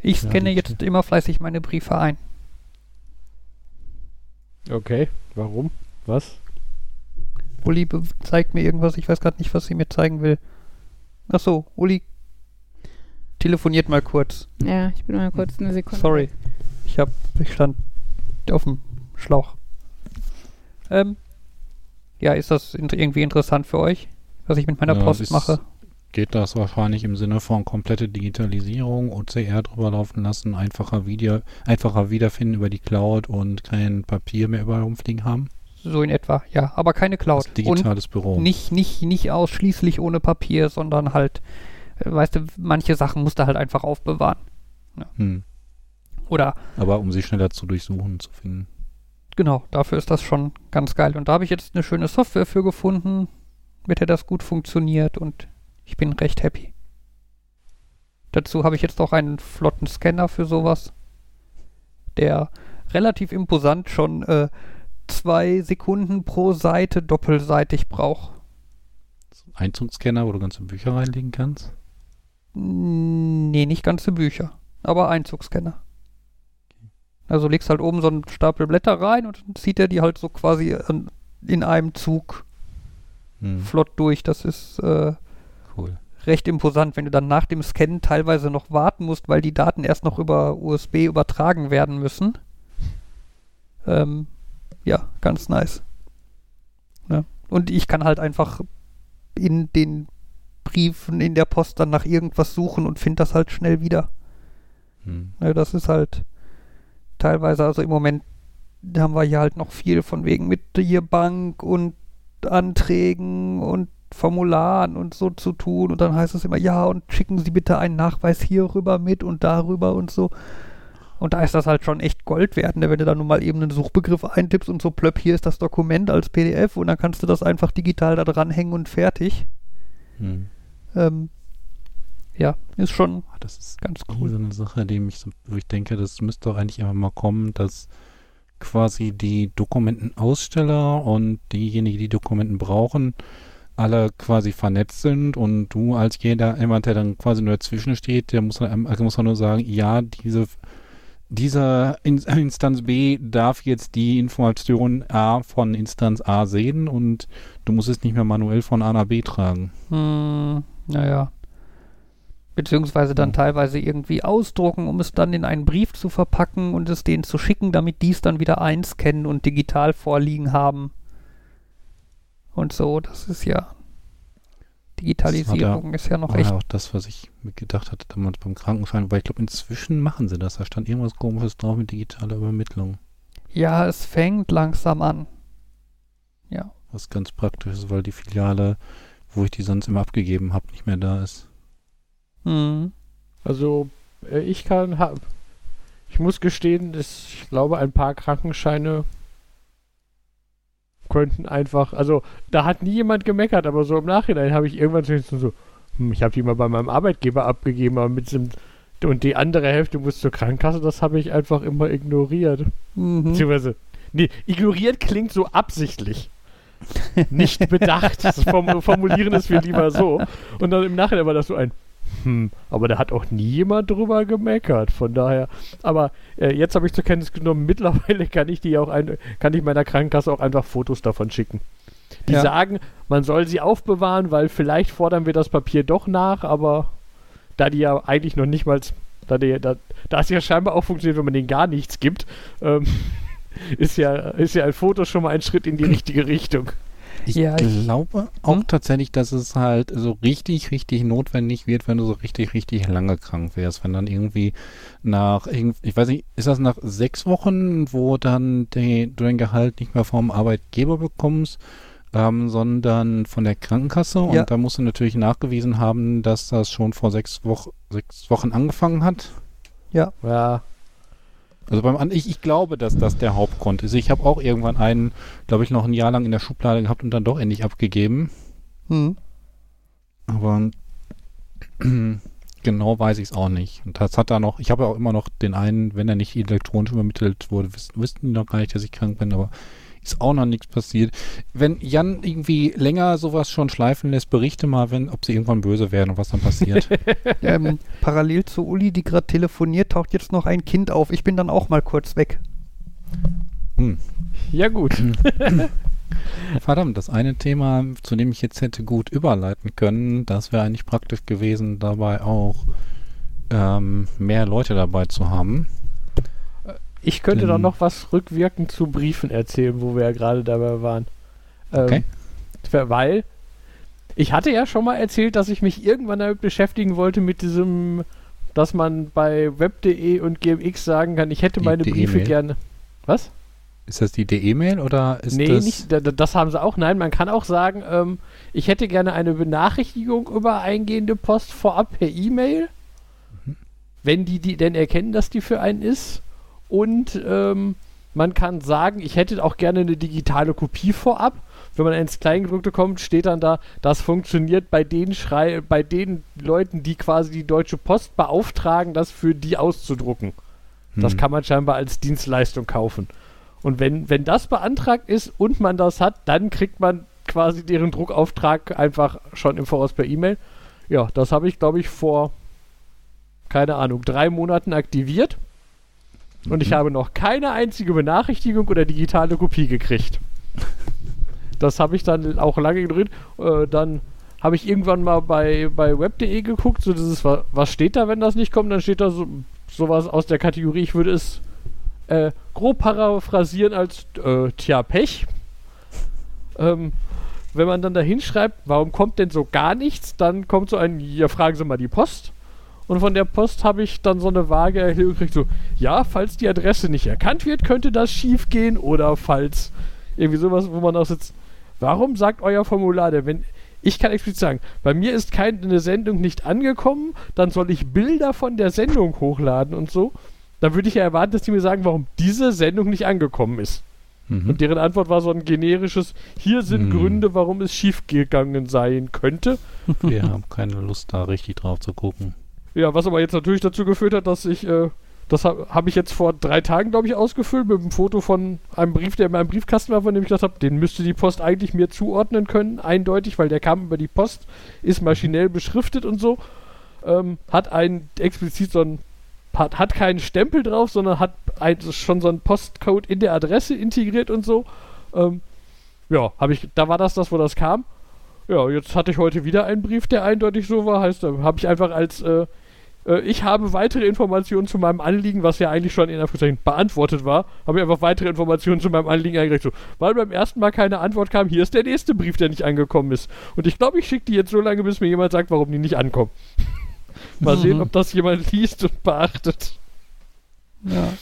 Ich scanne ja, jetzt immer fleißig meine Briefe ein. Okay, warum? Was? Uli zeigt mir irgendwas, ich weiß gerade nicht, was sie mir zeigen will. Ach so, Uli telefoniert mal kurz. Ja, ich bin mal kurz eine Sekunde. Sorry. Ich hab, ich stand auf dem Schlauch. Ähm, ja, ist das irgendwie interessant für euch, was ich mit meiner ja, Post mache? geht das wahrscheinlich im Sinne von komplette Digitalisierung, OCR drüber laufen lassen, einfacher, Video, einfacher Wiederfinden über die Cloud und kein Papier mehr überall rumfliegen haben? So in etwa, ja, aber keine Cloud. Das digitales und Büro. Nicht, nicht, nicht ausschließlich ohne Papier, sondern halt, äh, weißt du, manche Sachen musst du halt einfach aufbewahren. Ja. Hm. Oder. Aber um sie schneller zu durchsuchen, zu finden. Genau, dafür ist das schon ganz geil. Und da habe ich jetzt eine schöne Software für gefunden, mit der das gut funktioniert und ich bin recht happy. Dazu habe ich jetzt auch einen flotten Scanner für sowas, der relativ imposant schon äh, zwei Sekunden pro Seite doppelseitig braucht. Einzugsscanner, wo du ganze Bücher reinlegen kannst? Nee, nicht ganze Bücher, aber Einzugsscanner. Also legst halt oben so einen Stapel Blätter rein und zieht er die halt so quasi in einem Zug hm. flott durch. Das ist äh, cool. Recht imposant, wenn du dann nach dem Scannen teilweise noch warten musst, weil die Daten erst noch über USB übertragen werden müssen. Ähm, ja, ganz nice. Ja. Und ich kann halt einfach in den Briefen in der Post dann nach irgendwas suchen und finde das halt schnell wieder. Hm. Ja, das ist halt teilweise, also im Moment haben wir hier halt noch viel von wegen mit hier Bank und Anträgen und Formularen und so zu tun und dann heißt es immer, ja, und schicken Sie bitte einen Nachweis hierüber mit und darüber und so. Und da ist das halt schon echt Gold wert, ne? wenn du da nun mal eben einen Suchbegriff eintippst und so plöpp, hier ist das Dokument als PDF und dann kannst du das einfach digital da dranhängen und fertig. Hm. Ähm, Ja, ist schon ah, das ist ganz cool. so eine Sache, die mich so, wo ich denke, das müsste doch eigentlich immer mal kommen, dass quasi die Dokumentenaussteller und diejenigen, die Dokumenten brauchen, alle quasi vernetzt sind und du als jeder, jemand, der dann quasi nur dazwischen steht, der muss, also muss man nur sagen, ja, diese, diese Instanz B darf jetzt die Information A von Instanz A sehen und du musst es nicht mehr manuell von A nach B tragen. Hm, naja. Beziehungsweise dann hm. teilweise irgendwie ausdrucken, um es dann in einen Brief zu verpacken und es denen zu schicken, damit die es dann wieder einscannen und digital vorliegen haben und so. Das ist ja Digitalisierung ist ja noch echt. Ja, auch das, was ich mir gedacht hatte damals beim Krankenschein, weil ich glaube, inzwischen machen sie das. Da stand irgendwas komisches drauf mit digitaler Übermittlung. Ja, es fängt langsam an. Ja. Was ganz praktisch ist, weil die Filiale, wo ich die sonst immer abgegeben habe, nicht mehr da ist. Mhm. Also, äh, ich kann, ich muss gestehen, dass ich glaube, ein paar Krankenscheine könnten einfach, also da hat nie jemand gemeckert, aber so im Nachhinein habe ich irgendwann so, hm, ich habe die mal bei meinem Arbeitgeber abgegeben, aber mit diesem und die andere Hälfte muss zur Krankenkasse, das habe ich einfach immer ignoriert. Mhm. Beziehungsweise, nee, ignoriert klingt so absichtlich. Nicht bedacht. Das Formulieren ist wir lieber so. Und dann im Nachhinein war das so ein, hm, aber da hat auch nie jemand drüber gemeckert. Von daher, aber äh, jetzt habe ich zur Kenntnis genommen, mittlerweile kann ich die auch ein, kann ich meiner Krankenkasse auch einfach Fotos davon schicken. Die ja. sagen, man soll sie aufbewahren, weil vielleicht fordern wir das Papier doch nach, aber da die ja eigentlich noch nicht mal, da, die, da, da es ja scheinbar auch funktioniert, wenn man denen gar nichts gibt, ähm, ist, ja, ist ja ein Foto schon mal ein Schritt in die richtige Richtung. Ich ja, glaube ich, auch hm? tatsächlich, dass es halt so richtig, richtig notwendig wird, wenn du so richtig, richtig lange krank wärst. Wenn dann irgendwie nach, ich weiß nicht, ist das nach sechs Wochen, wo dann die, du dein Gehalt nicht mehr vom Arbeitgeber bekommst, ähm, sondern von der Krankenkasse. Und ja. da musst du natürlich nachgewiesen haben, dass das schon vor sechs, Woch sechs Wochen angefangen hat. Ja. Ja. Also beim ich, ich glaube, dass das der Hauptgrund ist. Ich habe auch irgendwann einen, glaube ich, noch ein Jahr lang in der Schublade gehabt und dann doch endlich abgegeben. Hm. Aber genau weiß ich es auch nicht. Und das hat da noch, ich habe ja auch immer noch den einen, wenn er nicht elektronisch übermittelt wurde, wissen die noch gar nicht, dass ich krank bin, aber ist auch noch nichts passiert. Wenn Jan irgendwie länger sowas schon schleifen lässt, berichte mal, wenn, ob sie irgendwann böse werden und was dann passiert. ähm, parallel zu Uli, die gerade telefoniert, taucht jetzt noch ein Kind auf. Ich bin dann auch mal kurz weg. Hm. Ja, gut. Verdammt, das eine Thema, zu dem ich jetzt hätte gut überleiten können, das wäre eigentlich praktisch gewesen, dabei auch ähm, mehr Leute dabei zu haben. Ich könnte doch noch was rückwirkend zu Briefen erzählen, wo wir ja gerade dabei waren. Ähm, okay. Weil ich hatte ja schon mal erzählt, dass ich mich irgendwann damit beschäftigen wollte mit diesem, dass man bei web.de und gmx sagen kann, ich hätte meine Briefe gerne. Was? Ist das die DE-Mail oder ist nee, das? Nee, nicht, das haben sie auch. Nein, man kann auch sagen, ähm, ich hätte gerne eine Benachrichtigung über eingehende Post vorab per E-Mail, mhm. wenn die, die denn erkennen, dass die für einen ist. Und ähm, man kann sagen, ich hätte auch gerne eine digitale Kopie vorab. Wenn man ins Kleingedruckte kommt, steht dann da, das funktioniert bei den Schrei bei den Leuten, die quasi die Deutsche Post beauftragen, das für die auszudrucken. Hm. Das kann man scheinbar als Dienstleistung kaufen. Und wenn, wenn das beantragt ist und man das hat, dann kriegt man quasi deren Druckauftrag einfach schon im Voraus per E-Mail. Ja, das habe ich, glaube ich, vor, keine Ahnung, drei Monaten aktiviert. Und ich mhm. habe noch keine einzige Benachrichtigung oder digitale Kopie gekriegt. Das habe ich dann auch lange gedreht. Äh, dann habe ich irgendwann mal bei, bei web.de geguckt, so dieses, was steht da, wenn das nicht kommt? Dann steht da so sowas aus der Kategorie, ich würde es äh, grob paraphrasieren als äh, tja, Pech. Ähm, wenn man dann da hinschreibt, warum kommt denn so gar nichts, dann kommt so ein, ja, fragen Sie mal die Post. Und von der Post habe ich dann so eine vage Erklärung gekriegt, so, ja, falls die Adresse nicht erkannt wird, könnte das schief gehen. Oder falls irgendwie sowas, wo man auch sitzt, warum sagt euer Formular denn, wenn, ich kann explizit sagen, bei mir ist keine Sendung nicht angekommen, dann soll ich Bilder von der Sendung hochladen und so. Dann würde ich ja erwarten, dass die mir sagen, warum diese Sendung nicht angekommen ist. Mhm. Und deren Antwort war so ein generisches, hier sind mhm. Gründe, warum es schiefgegangen sein könnte. Wir haben keine Lust, da richtig drauf zu gucken. Ja, was aber jetzt natürlich dazu geführt hat, dass ich, äh, das habe hab ich jetzt vor drei Tagen, glaube ich, ausgefüllt mit einem Foto von einem Brief, der in meinem Briefkasten war, von dem ich gedacht habe, den müsste die Post eigentlich mir zuordnen können, eindeutig, weil der kam über die Post, ist maschinell beschriftet und so. Ähm, hat ein explizit so ein hat, hat keinen Stempel drauf, sondern hat ein, schon so einen Postcode in der Adresse integriert und so. Ähm, ja, habe ich, da war das das, wo das kam. Ja, jetzt hatte ich heute wieder einen Brief, der eindeutig so war. Heißt, da habe ich einfach als äh, äh, ich habe weitere Informationen zu meinem Anliegen, was ja eigentlich schon in Anführungszeichen beantwortet war, habe ich einfach weitere Informationen zu meinem Anliegen eingereicht. So, weil beim ersten Mal keine Antwort kam, hier ist der nächste Brief, der nicht angekommen ist. Und ich glaube, ich schicke die jetzt so lange, bis mir jemand sagt, warum die nicht ankommen. Mal mhm. sehen, ob das jemand liest und beachtet. Ja.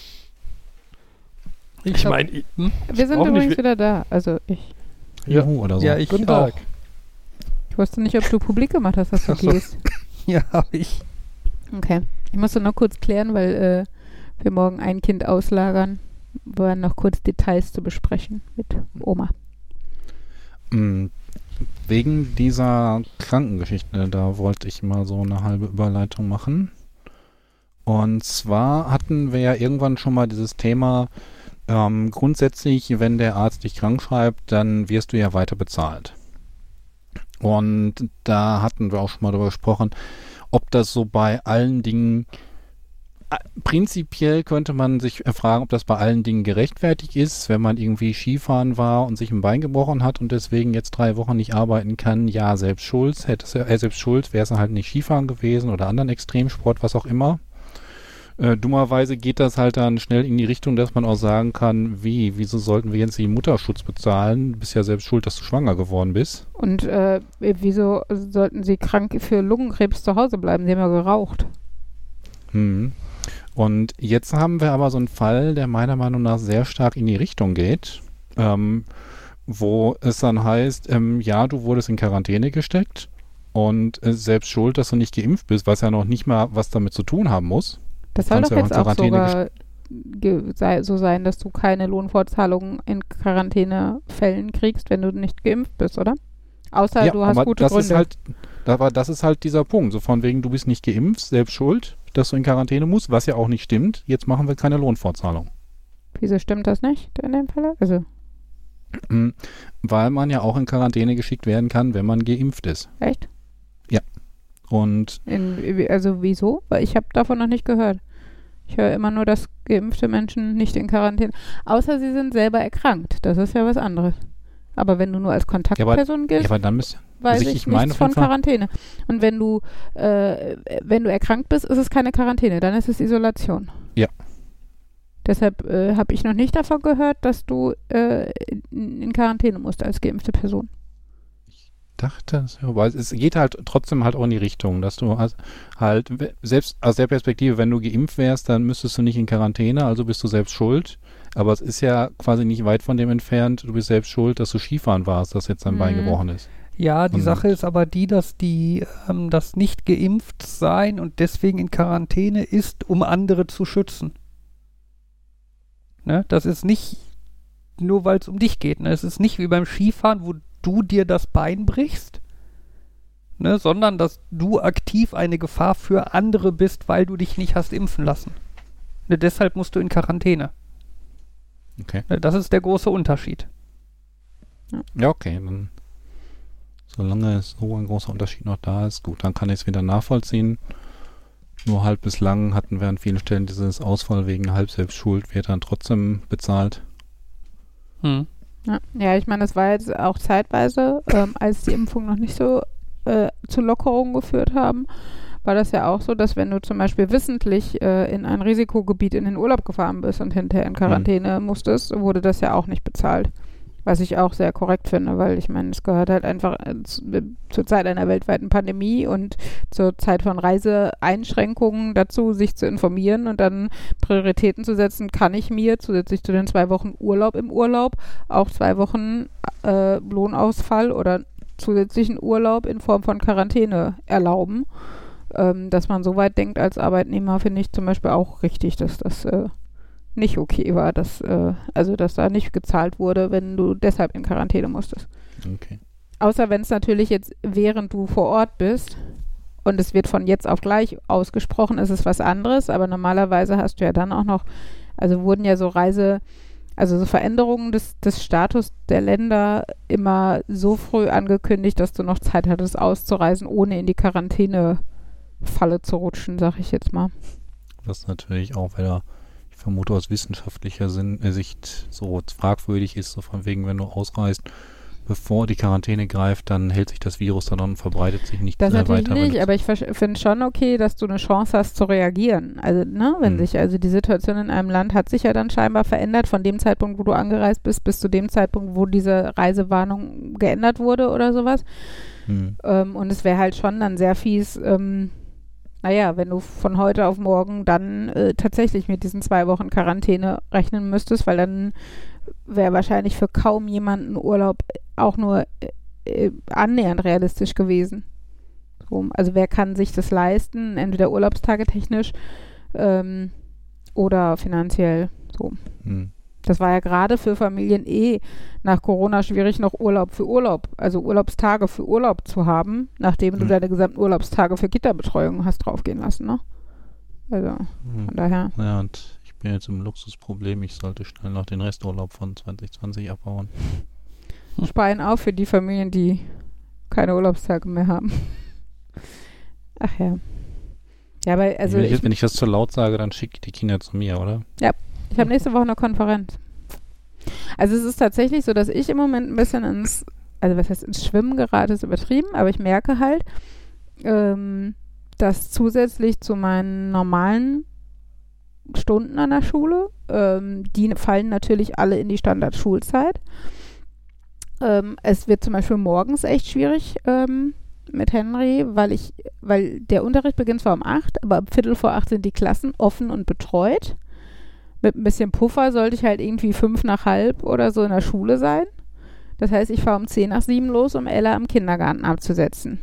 Ich, meine, hm? wir sind übrigens nicht, wieder da. Also ich. Ja, oder so. Ja, ich Guten Tag. Ich wusste nicht, ob du publik gemacht hast, dass du gehst. ja, habe ich. Okay. Ich musste noch kurz klären, weil äh, wir morgen ein Kind auslagern. Wir noch kurz Details zu besprechen mit Oma. Mm, wegen dieser Krankengeschichte, da wollte ich mal so eine halbe Überleitung machen. Und zwar hatten wir ja irgendwann schon mal dieses Thema, ähm, grundsätzlich, wenn der Arzt dich krank schreibt, dann wirst du ja weiter bezahlt. Und da hatten wir auch schon mal darüber gesprochen, ob das so bei allen Dingen äh, prinzipiell könnte man sich fragen, ob das bei allen Dingen gerechtfertigt ist, wenn man irgendwie Skifahren war und sich ein Bein gebrochen hat und deswegen jetzt drei Wochen nicht arbeiten kann. Ja, selbst schuld, hätte äh, selbst schuld wäre es halt nicht Skifahren gewesen oder anderen Extremsport, was auch immer. Äh, dummerweise geht das halt dann schnell in die Richtung, dass man auch sagen kann, wie, wieso sollten wir jetzt den Mutterschutz bezahlen? Du bist ja selbst schuld, dass du schwanger geworden bist. Und äh, wieso sollten sie krank für Lungenkrebs zu Hause bleiben? Sie haben ja geraucht. Hm. Und jetzt haben wir aber so einen Fall, der meiner Meinung nach sehr stark in die Richtung geht, ähm, wo es dann heißt, ähm, ja, du wurdest in Quarantäne gesteckt und äh, selbst schuld, dass du nicht geimpft bist, was ja noch nicht mal was damit zu tun haben muss. Das soll doch jetzt auch sogar so sein, dass du keine Lohnfortzahlungen in Quarantänefällen kriegst, wenn du nicht geimpft bist, oder? Außer ja, du hast gute das Gründe. Ist halt, aber das ist halt dieser Punkt. So von wegen, du bist nicht geimpft, selbst schuld, dass du in Quarantäne musst, was ja auch nicht stimmt. Jetzt machen wir keine Lohnfortzahlung. Wieso stimmt das nicht in dem Fall? Also. Weil man ja auch in Quarantäne geschickt werden kann, wenn man geimpft ist. Echt? Und in, also wieso? Weil ich habe davon noch nicht gehört. Ich höre immer nur, dass geimpfte Menschen nicht in Quarantäne, außer sie sind selber erkrankt. Das ist ja was anderes. Aber wenn du nur als Kontaktperson ja, giltst, ja, aber dann müsst, weiß ich, ich nichts von Quarantäne. Und wenn du, äh, wenn du erkrankt bist, ist es keine Quarantäne, dann ist es Isolation. Ja. Deshalb äh, habe ich noch nicht davon gehört, dass du äh, in Quarantäne musst als geimpfte Person dachte, aber es geht halt trotzdem halt auch in die Richtung, dass du halt selbst aus der Perspektive, wenn du geimpft wärst, dann müsstest du nicht in Quarantäne, also bist du selbst schuld. Aber es ist ja quasi nicht weit von dem entfernt, du bist selbst schuld, dass du Skifahren warst, dass jetzt dein mhm. Bein gebrochen ist. Ja, die und Sache ist aber die, dass die ähm, das nicht geimpft sein und deswegen in Quarantäne ist, um andere zu schützen. Ne? Das ist nicht nur, weil es um dich geht. Ne? Es ist nicht wie beim Skifahren, wo du dir das Bein brichst, ne, sondern dass du aktiv eine Gefahr für andere bist, weil du dich nicht hast impfen lassen. Ne, deshalb musst du in Quarantäne. Okay. Ne, das ist der große Unterschied. Ja, okay. Dann, solange so ein großer Unterschied noch da ist, gut, dann kann ich es wieder nachvollziehen. Nur halb bislang hatten wir an vielen Stellen dieses Ausfall wegen Halbselbstschuld, wird dann trotzdem bezahlt. Hm. Ja, ja ich meine, das war jetzt auch zeitweise, ähm, als die Impfung noch nicht so äh, zu Lockerungen geführt haben, war das ja auch so, dass wenn du zum Beispiel wissentlich äh, in ein Risikogebiet in den Urlaub gefahren bist und hinterher in Quarantäne mhm. musstest, wurde das ja auch nicht bezahlt. Was ich auch sehr korrekt finde, weil ich meine, es gehört halt einfach äh, zur Zeit einer weltweiten Pandemie und zur Zeit von Reiseeinschränkungen dazu, sich zu informieren und dann Prioritäten zu setzen, kann ich mir zusätzlich zu den zwei Wochen Urlaub im Urlaub auch zwei Wochen äh, Lohnausfall oder zusätzlichen Urlaub in Form von Quarantäne erlauben. Ähm, dass man so weit denkt als Arbeitnehmer, finde ich zum Beispiel auch richtig, dass das äh, nicht okay war, dass, äh, also dass da nicht gezahlt wurde, wenn du deshalb in Quarantäne musstest. Okay. Außer wenn es natürlich jetzt, während du vor Ort bist und es wird von jetzt auf gleich ausgesprochen, ist es was anderes, aber normalerweise hast du ja dann auch noch, also wurden ja so Reise, also so Veränderungen des, des Status der Länder immer so früh angekündigt, dass du noch Zeit hattest auszureisen, ohne in die Quarantänefalle zu rutschen, sag ich jetzt mal. Was natürlich auch wieder, vermute aus wissenschaftlicher Sinn, äh, Sicht so fragwürdig ist, so von wegen, wenn du ausreist, bevor die Quarantäne greift, dann hält sich das Virus dann und verbreitet sich nicht das äh, natürlich weiter. nicht, aber ich finde schon okay, dass du eine Chance hast zu reagieren. Also, ne, wenn Hm. sich, also die Situation in einem Land hat sich ja dann scheinbar verändert von dem Zeitpunkt, wo du angereist bist, bis zu dem Zeitpunkt, wo diese Reisewarnung geändert wurde oder sowas. Hm. Ähm, und es wäre halt schon dann sehr fies, ähm, naja, wenn du von heute auf morgen dann äh, tatsächlich mit diesen zwei Wochen Quarantäne rechnen müsstest, weil dann wäre wahrscheinlich für kaum jemanden Urlaub auch nur äh, äh, annähernd realistisch gewesen. So, also wer kann sich das leisten, entweder Urlaubstage technisch ähm, oder finanziell. So. Hm. Das war ja gerade für Familien eh nach Corona schwierig, noch Urlaub für Urlaub, also Urlaubstage für Urlaub zu haben, nachdem du Hm. deine gesamten Urlaubstage für Kinderbetreuung hast draufgehen lassen, ne? Also Hm. von daher. Ja, und ich bin jetzt im Luxusproblem. Ich sollte schnell noch den Resturlaub von 2020 abbauen. Speien auf für die Familien, die keine Urlaubstage mehr haben. Ach ja. Ja, aber also wenn, ich, ich, wenn ich das zu laut sage, dann schicke ich die Kinder zu mir, oder? Ich habe nächste Woche eine Konferenz. Also es ist tatsächlich so, dass ich im Moment ein bisschen ins, also was heißt ins Schwimmen gerate, ist übertrieben, aber ich merke halt, ähm, dass zusätzlich zu meinen normalen Stunden an der Schule, ähm, die fallen natürlich alle in die Standardschulzeit. Ähm, es wird zum Beispiel morgens echt schwierig ähm, mit Henry, weil ich, weil der Unterricht beginnt zwar um acht, aber ab Viertel vor acht sind die Klassen offen und betreut. Mit ein bisschen Puffer sollte ich halt irgendwie fünf nach halb oder so in der Schule sein. Das heißt, ich fahre um zehn nach sieben los, um Ella im Kindergarten abzusetzen.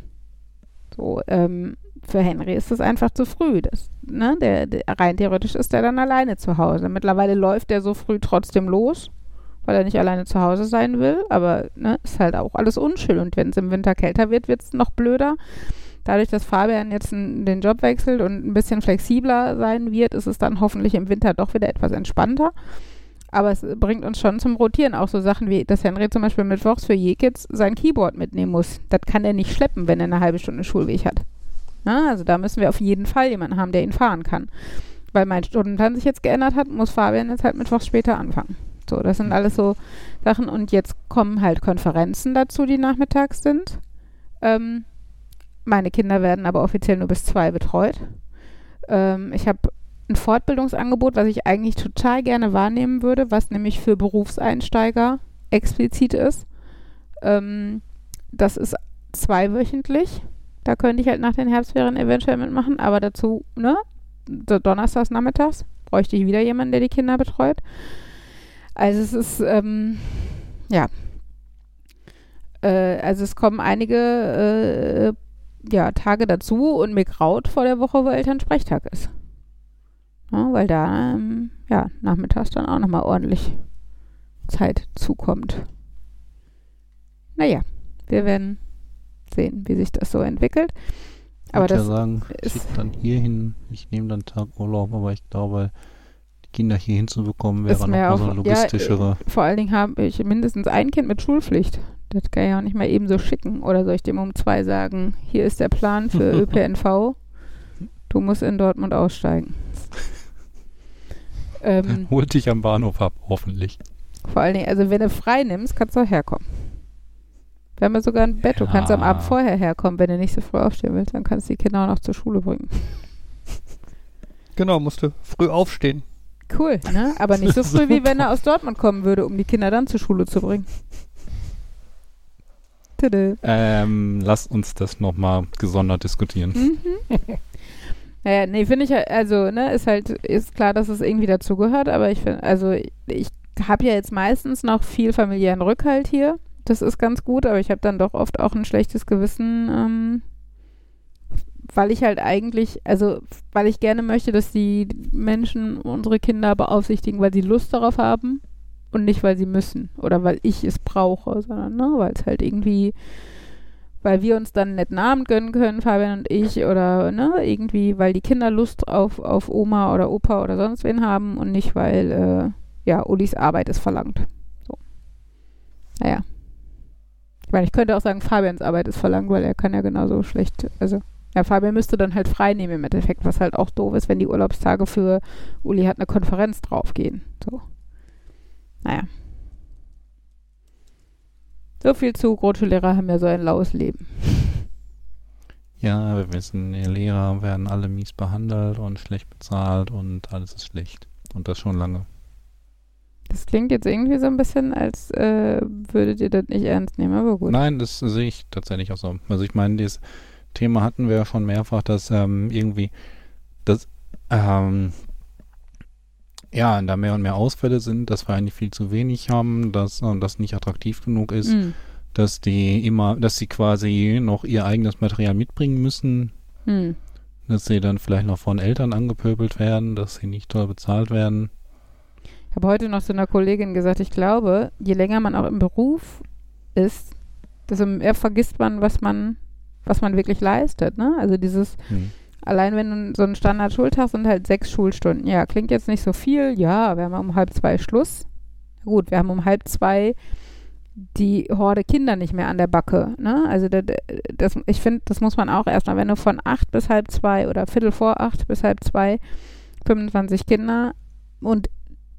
So, ähm, für Henry ist das einfach zu früh. Das, ne, der, der, rein theoretisch ist er dann alleine zu Hause. Mittlerweile läuft er so früh trotzdem los, weil er nicht alleine zu Hause sein will. Aber ne, ist halt auch alles unschön. Und wenn es im Winter kälter wird, wird es noch blöder. Dadurch, dass Fabian jetzt n, den Job wechselt und ein bisschen flexibler sein wird, ist es dann hoffentlich im Winter doch wieder etwas entspannter. Aber es bringt uns schon zum Rotieren. Auch so Sachen wie, dass Henry zum Beispiel mittwochs für Jekits sein Keyboard mitnehmen muss. Das kann er nicht schleppen, wenn er eine halbe Stunde Schulweg hat. Na, also da müssen wir auf jeden Fall jemanden haben, der ihn fahren kann. Weil mein Stundenplan sich jetzt geändert hat, muss Fabian jetzt halt mittwochs später anfangen. So, das sind alles so Sachen. Und jetzt kommen halt Konferenzen dazu, die nachmittags sind. Ähm, meine Kinder werden aber offiziell nur bis zwei betreut. Ähm, ich habe ein Fortbildungsangebot, was ich eigentlich total gerne wahrnehmen würde, was nämlich für Berufseinsteiger explizit ist. Ähm, das ist zweiwöchentlich. Da könnte ich halt nach den Herbstferien eventuell mitmachen, aber dazu, ne, do- donnerstags nachmittags bräuchte ich wieder jemanden, der die Kinder betreut. Also es ist, ähm, ja. Äh, also es kommen einige äh, ja, Tage dazu und mir graut vor der Woche, wo Elternsprechtag ist. Ja, weil da, ähm, ja, nachmittags dann auch nochmal ordentlich Zeit zukommt. Naja, wir werden sehen, wie sich das so entwickelt. Ich Aber würde ja das sagen, ich dann hier hin. Ich nehme dann Tag Urlaub, aber ich glaube, die Kinder hier hinzubekommen, wäre mir nochmal so eine ja, logistischere. vor allen Dingen habe ich mindestens ein Kind mit Schulpflicht. Das kann ich auch nicht mal eben so schicken. Oder soll ich dem um zwei sagen, hier ist der Plan für ÖPNV. Du musst in Dortmund aussteigen. ähm, Holt dich am Bahnhof ab, hoffentlich. vor allen Dingen, also wenn du frei nimmst, kannst du auch herkommen. Wir haben ja sogar ein Bett. Du kannst am. Abend vorher herkommen, wenn du nicht so früh aufstehen willst. Dann kannst du die Kinder auch noch zur Schule bringen. Genau, musste früh aufstehen. Cool, ne? Aber nicht so früh, wie wenn er aus Dortmund kommen würde, um die Kinder dann zur Schule zu bringen. Ähm, lass uns das nochmal gesondert diskutieren. Mhm. naja, nee, finde ich, also, ne, ist halt, ist klar, dass es irgendwie dazugehört, aber ich finde, also, ich habe ja jetzt meistens noch viel familiären Rückhalt hier. Das ist ganz gut, aber ich habe dann doch oft auch ein schlechtes Gewissen, ähm, weil ich halt eigentlich, also weil ich gerne möchte, dass die Menschen unsere Kinder beaufsichtigen, weil sie Lust darauf haben und nicht, weil sie müssen oder weil ich es brauche, sondern ne, weil es halt irgendwie, weil wir uns dann einen netten Abend gönnen können, Fabian und ich, oder ne, irgendwie, weil die Kinder Lust auf, auf Oma oder Opa oder sonst wen haben und nicht, weil äh, ja, Ulis Arbeit es verlangt. So. Naja. Ich meine, ich könnte auch sagen, Fabians Arbeit ist verlangt, weil er kann ja genauso schlecht, also ja, Fabian müsste dann halt frei nehmen im Endeffekt, was halt auch doof ist, wenn die Urlaubstage für Uli hat eine Konferenz draufgehen. So. Naja. So viel zu, Grundschullehrer haben ja so ein laues Leben. Ja, wir wissen, die Lehrer werden alle mies behandelt und schlecht bezahlt und alles ist schlecht. Und das schon lange. Das klingt jetzt irgendwie so ein bisschen, als äh, würdet ihr das nicht ernst nehmen, aber gut. Nein, das sehe ich tatsächlich auch so. Also ich meine, dieses Thema hatten wir ja schon mehrfach, dass ähm, irgendwie das ähm, ja, da mehr und mehr Ausfälle sind, dass wir eigentlich viel zu wenig haben, dass äh, das nicht attraktiv genug ist, mm. dass die immer, dass sie quasi noch ihr eigenes Material mitbringen müssen, mm. dass sie dann vielleicht noch von Eltern angepöbelt werden, dass sie nicht toll bezahlt werden. Ich habe heute noch zu einer Kollegin gesagt, ich glaube, je länger man auch im Beruf ist, desto mehr vergisst man, was man, was man wirklich leistet. Ne? Also dieses mm Allein wenn du so einen Standard-Schultag sind halt sechs Schulstunden. Ja, klingt jetzt nicht so viel. Ja, wir haben um halb zwei Schluss. Gut, wir haben um halb zwei die Horde Kinder nicht mehr an der Backe. Ne? Also das, das ich finde, das muss man auch erstmal, wenn du von acht bis halb zwei oder Viertel vor acht bis halb zwei 25 Kinder und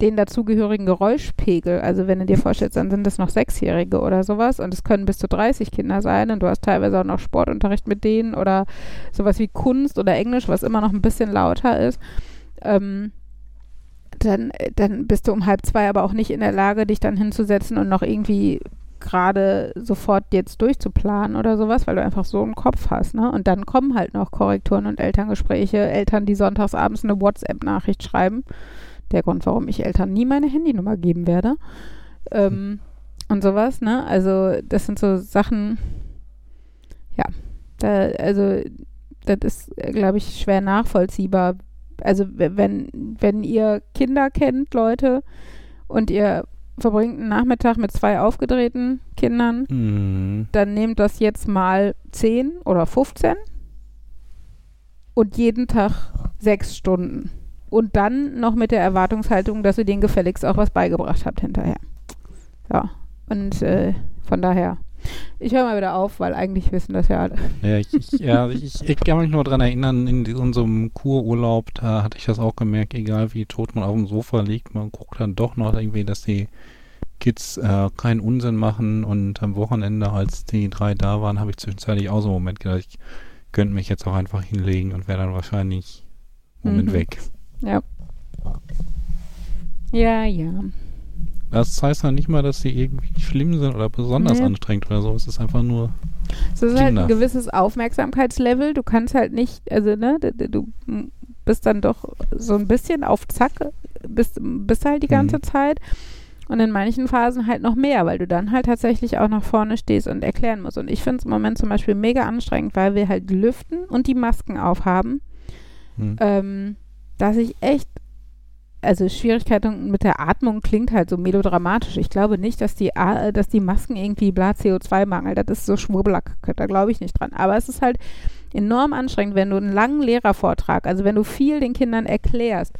den dazugehörigen Geräuschpegel. Also wenn du dir vorstellst, dann sind das noch Sechsjährige oder sowas und es können bis zu 30 Kinder sein und du hast teilweise auch noch Sportunterricht mit denen oder sowas wie Kunst oder Englisch, was immer noch ein bisschen lauter ist. Ähm, dann, dann bist du um halb zwei aber auch nicht in der Lage, dich dann hinzusetzen und noch irgendwie gerade sofort jetzt durchzuplanen oder sowas, weil du einfach so einen Kopf hast, ne? Und dann kommen halt noch Korrekturen und Elterngespräche, Eltern, die sonntags abends eine WhatsApp-Nachricht schreiben der Grund, warum ich Eltern nie meine Handynummer geben werde. Ähm, und sowas, ne? Also, das sind so Sachen, ja, da, also, das ist, glaube ich, schwer nachvollziehbar. Also, wenn, wenn ihr Kinder kennt, Leute, und ihr verbringt einen Nachmittag mit zwei aufgedrehten Kindern, mhm. dann nehmt das jetzt mal 10 oder 15 und jeden Tag sechs Stunden und dann noch mit der Erwartungshaltung, dass ihr denen gefälligst auch was beigebracht habt hinterher. Ja, und äh, von daher. Ich höre mal wieder auf, weil eigentlich wissen das ja alle. Ja, ich, ich ja, ich, ich, kann mich nur daran erinnern, in unserem Kururlaub, da hatte ich das auch gemerkt, egal wie tot man auf dem Sofa liegt, man guckt dann doch noch irgendwie, dass die Kids äh, keinen Unsinn machen und am Wochenende, als die drei da waren, habe ich zwischenzeitlich auch so einen Moment gedacht, ich könnte mich jetzt auch einfach hinlegen und wäre dann wahrscheinlich Moment mhm. weg. Ja. Ja, ja. Das heißt ja nicht mal, dass sie irgendwie schlimm sind oder besonders nee. anstrengend oder so. Es ist einfach nur. Es ist halt ein gewisses Aufmerksamkeitslevel. Du kannst halt nicht, also, ne, du bist dann doch so ein bisschen auf Zack, bist, bist halt die ganze mhm. Zeit. Und in manchen Phasen halt noch mehr, weil du dann halt tatsächlich auch nach vorne stehst und erklären musst. Und ich finde es im Moment zum Beispiel mega anstrengend, weil wir halt lüften und die Masken aufhaben. Mhm. Ähm, dass ich echt, also Schwierigkeiten mit der Atmung klingt halt so melodramatisch. Ich glaube nicht, dass die, dass die Masken irgendwie bla CO2-Mangel, das ist so schwurbelack, da glaube ich nicht dran. Aber es ist halt enorm anstrengend, wenn du einen langen Lehrervortrag, also wenn du viel den Kindern erklärst,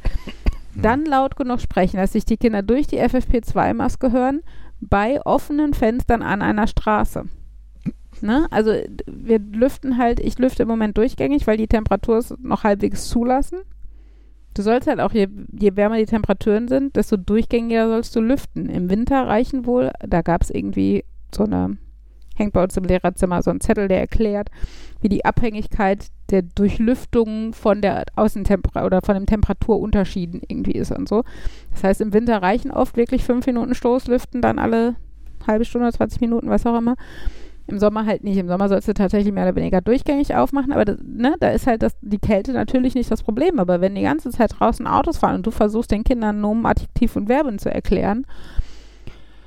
hm. dann laut genug sprechen, dass sich die Kinder durch die FFP2-Maske hören, bei offenen Fenstern an einer Straße. Ne? Also wir lüften halt, ich lüfte im Moment durchgängig, weil die Temperatur es noch halbwegs zulassen. Du sollst halt auch, je, je wärmer die Temperaturen sind, desto durchgängiger sollst du lüften. Im Winter reichen wohl, da gab es irgendwie so eine, hängt bei uns im Lehrerzimmer so ein Zettel, der erklärt, wie die Abhängigkeit der Durchlüftung von der Außentemperatur oder von den Temperaturunterschieden irgendwie ist und so. Das heißt, im Winter reichen oft wirklich fünf Minuten Stoßlüften, dann alle halbe Stunde, 20 Minuten, was auch immer. Im Sommer halt nicht. Im Sommer sollst du tatsächlich mehr oder weniger durchgängig aufmachen, aber das, ne, da ist halt das, die Kälte natürlich nicht das Problem. Aber wenn die ganze Zeit draußen Autos fahren und du versuchst den Kindern Nomen, Adjektiv und Verben zu erklären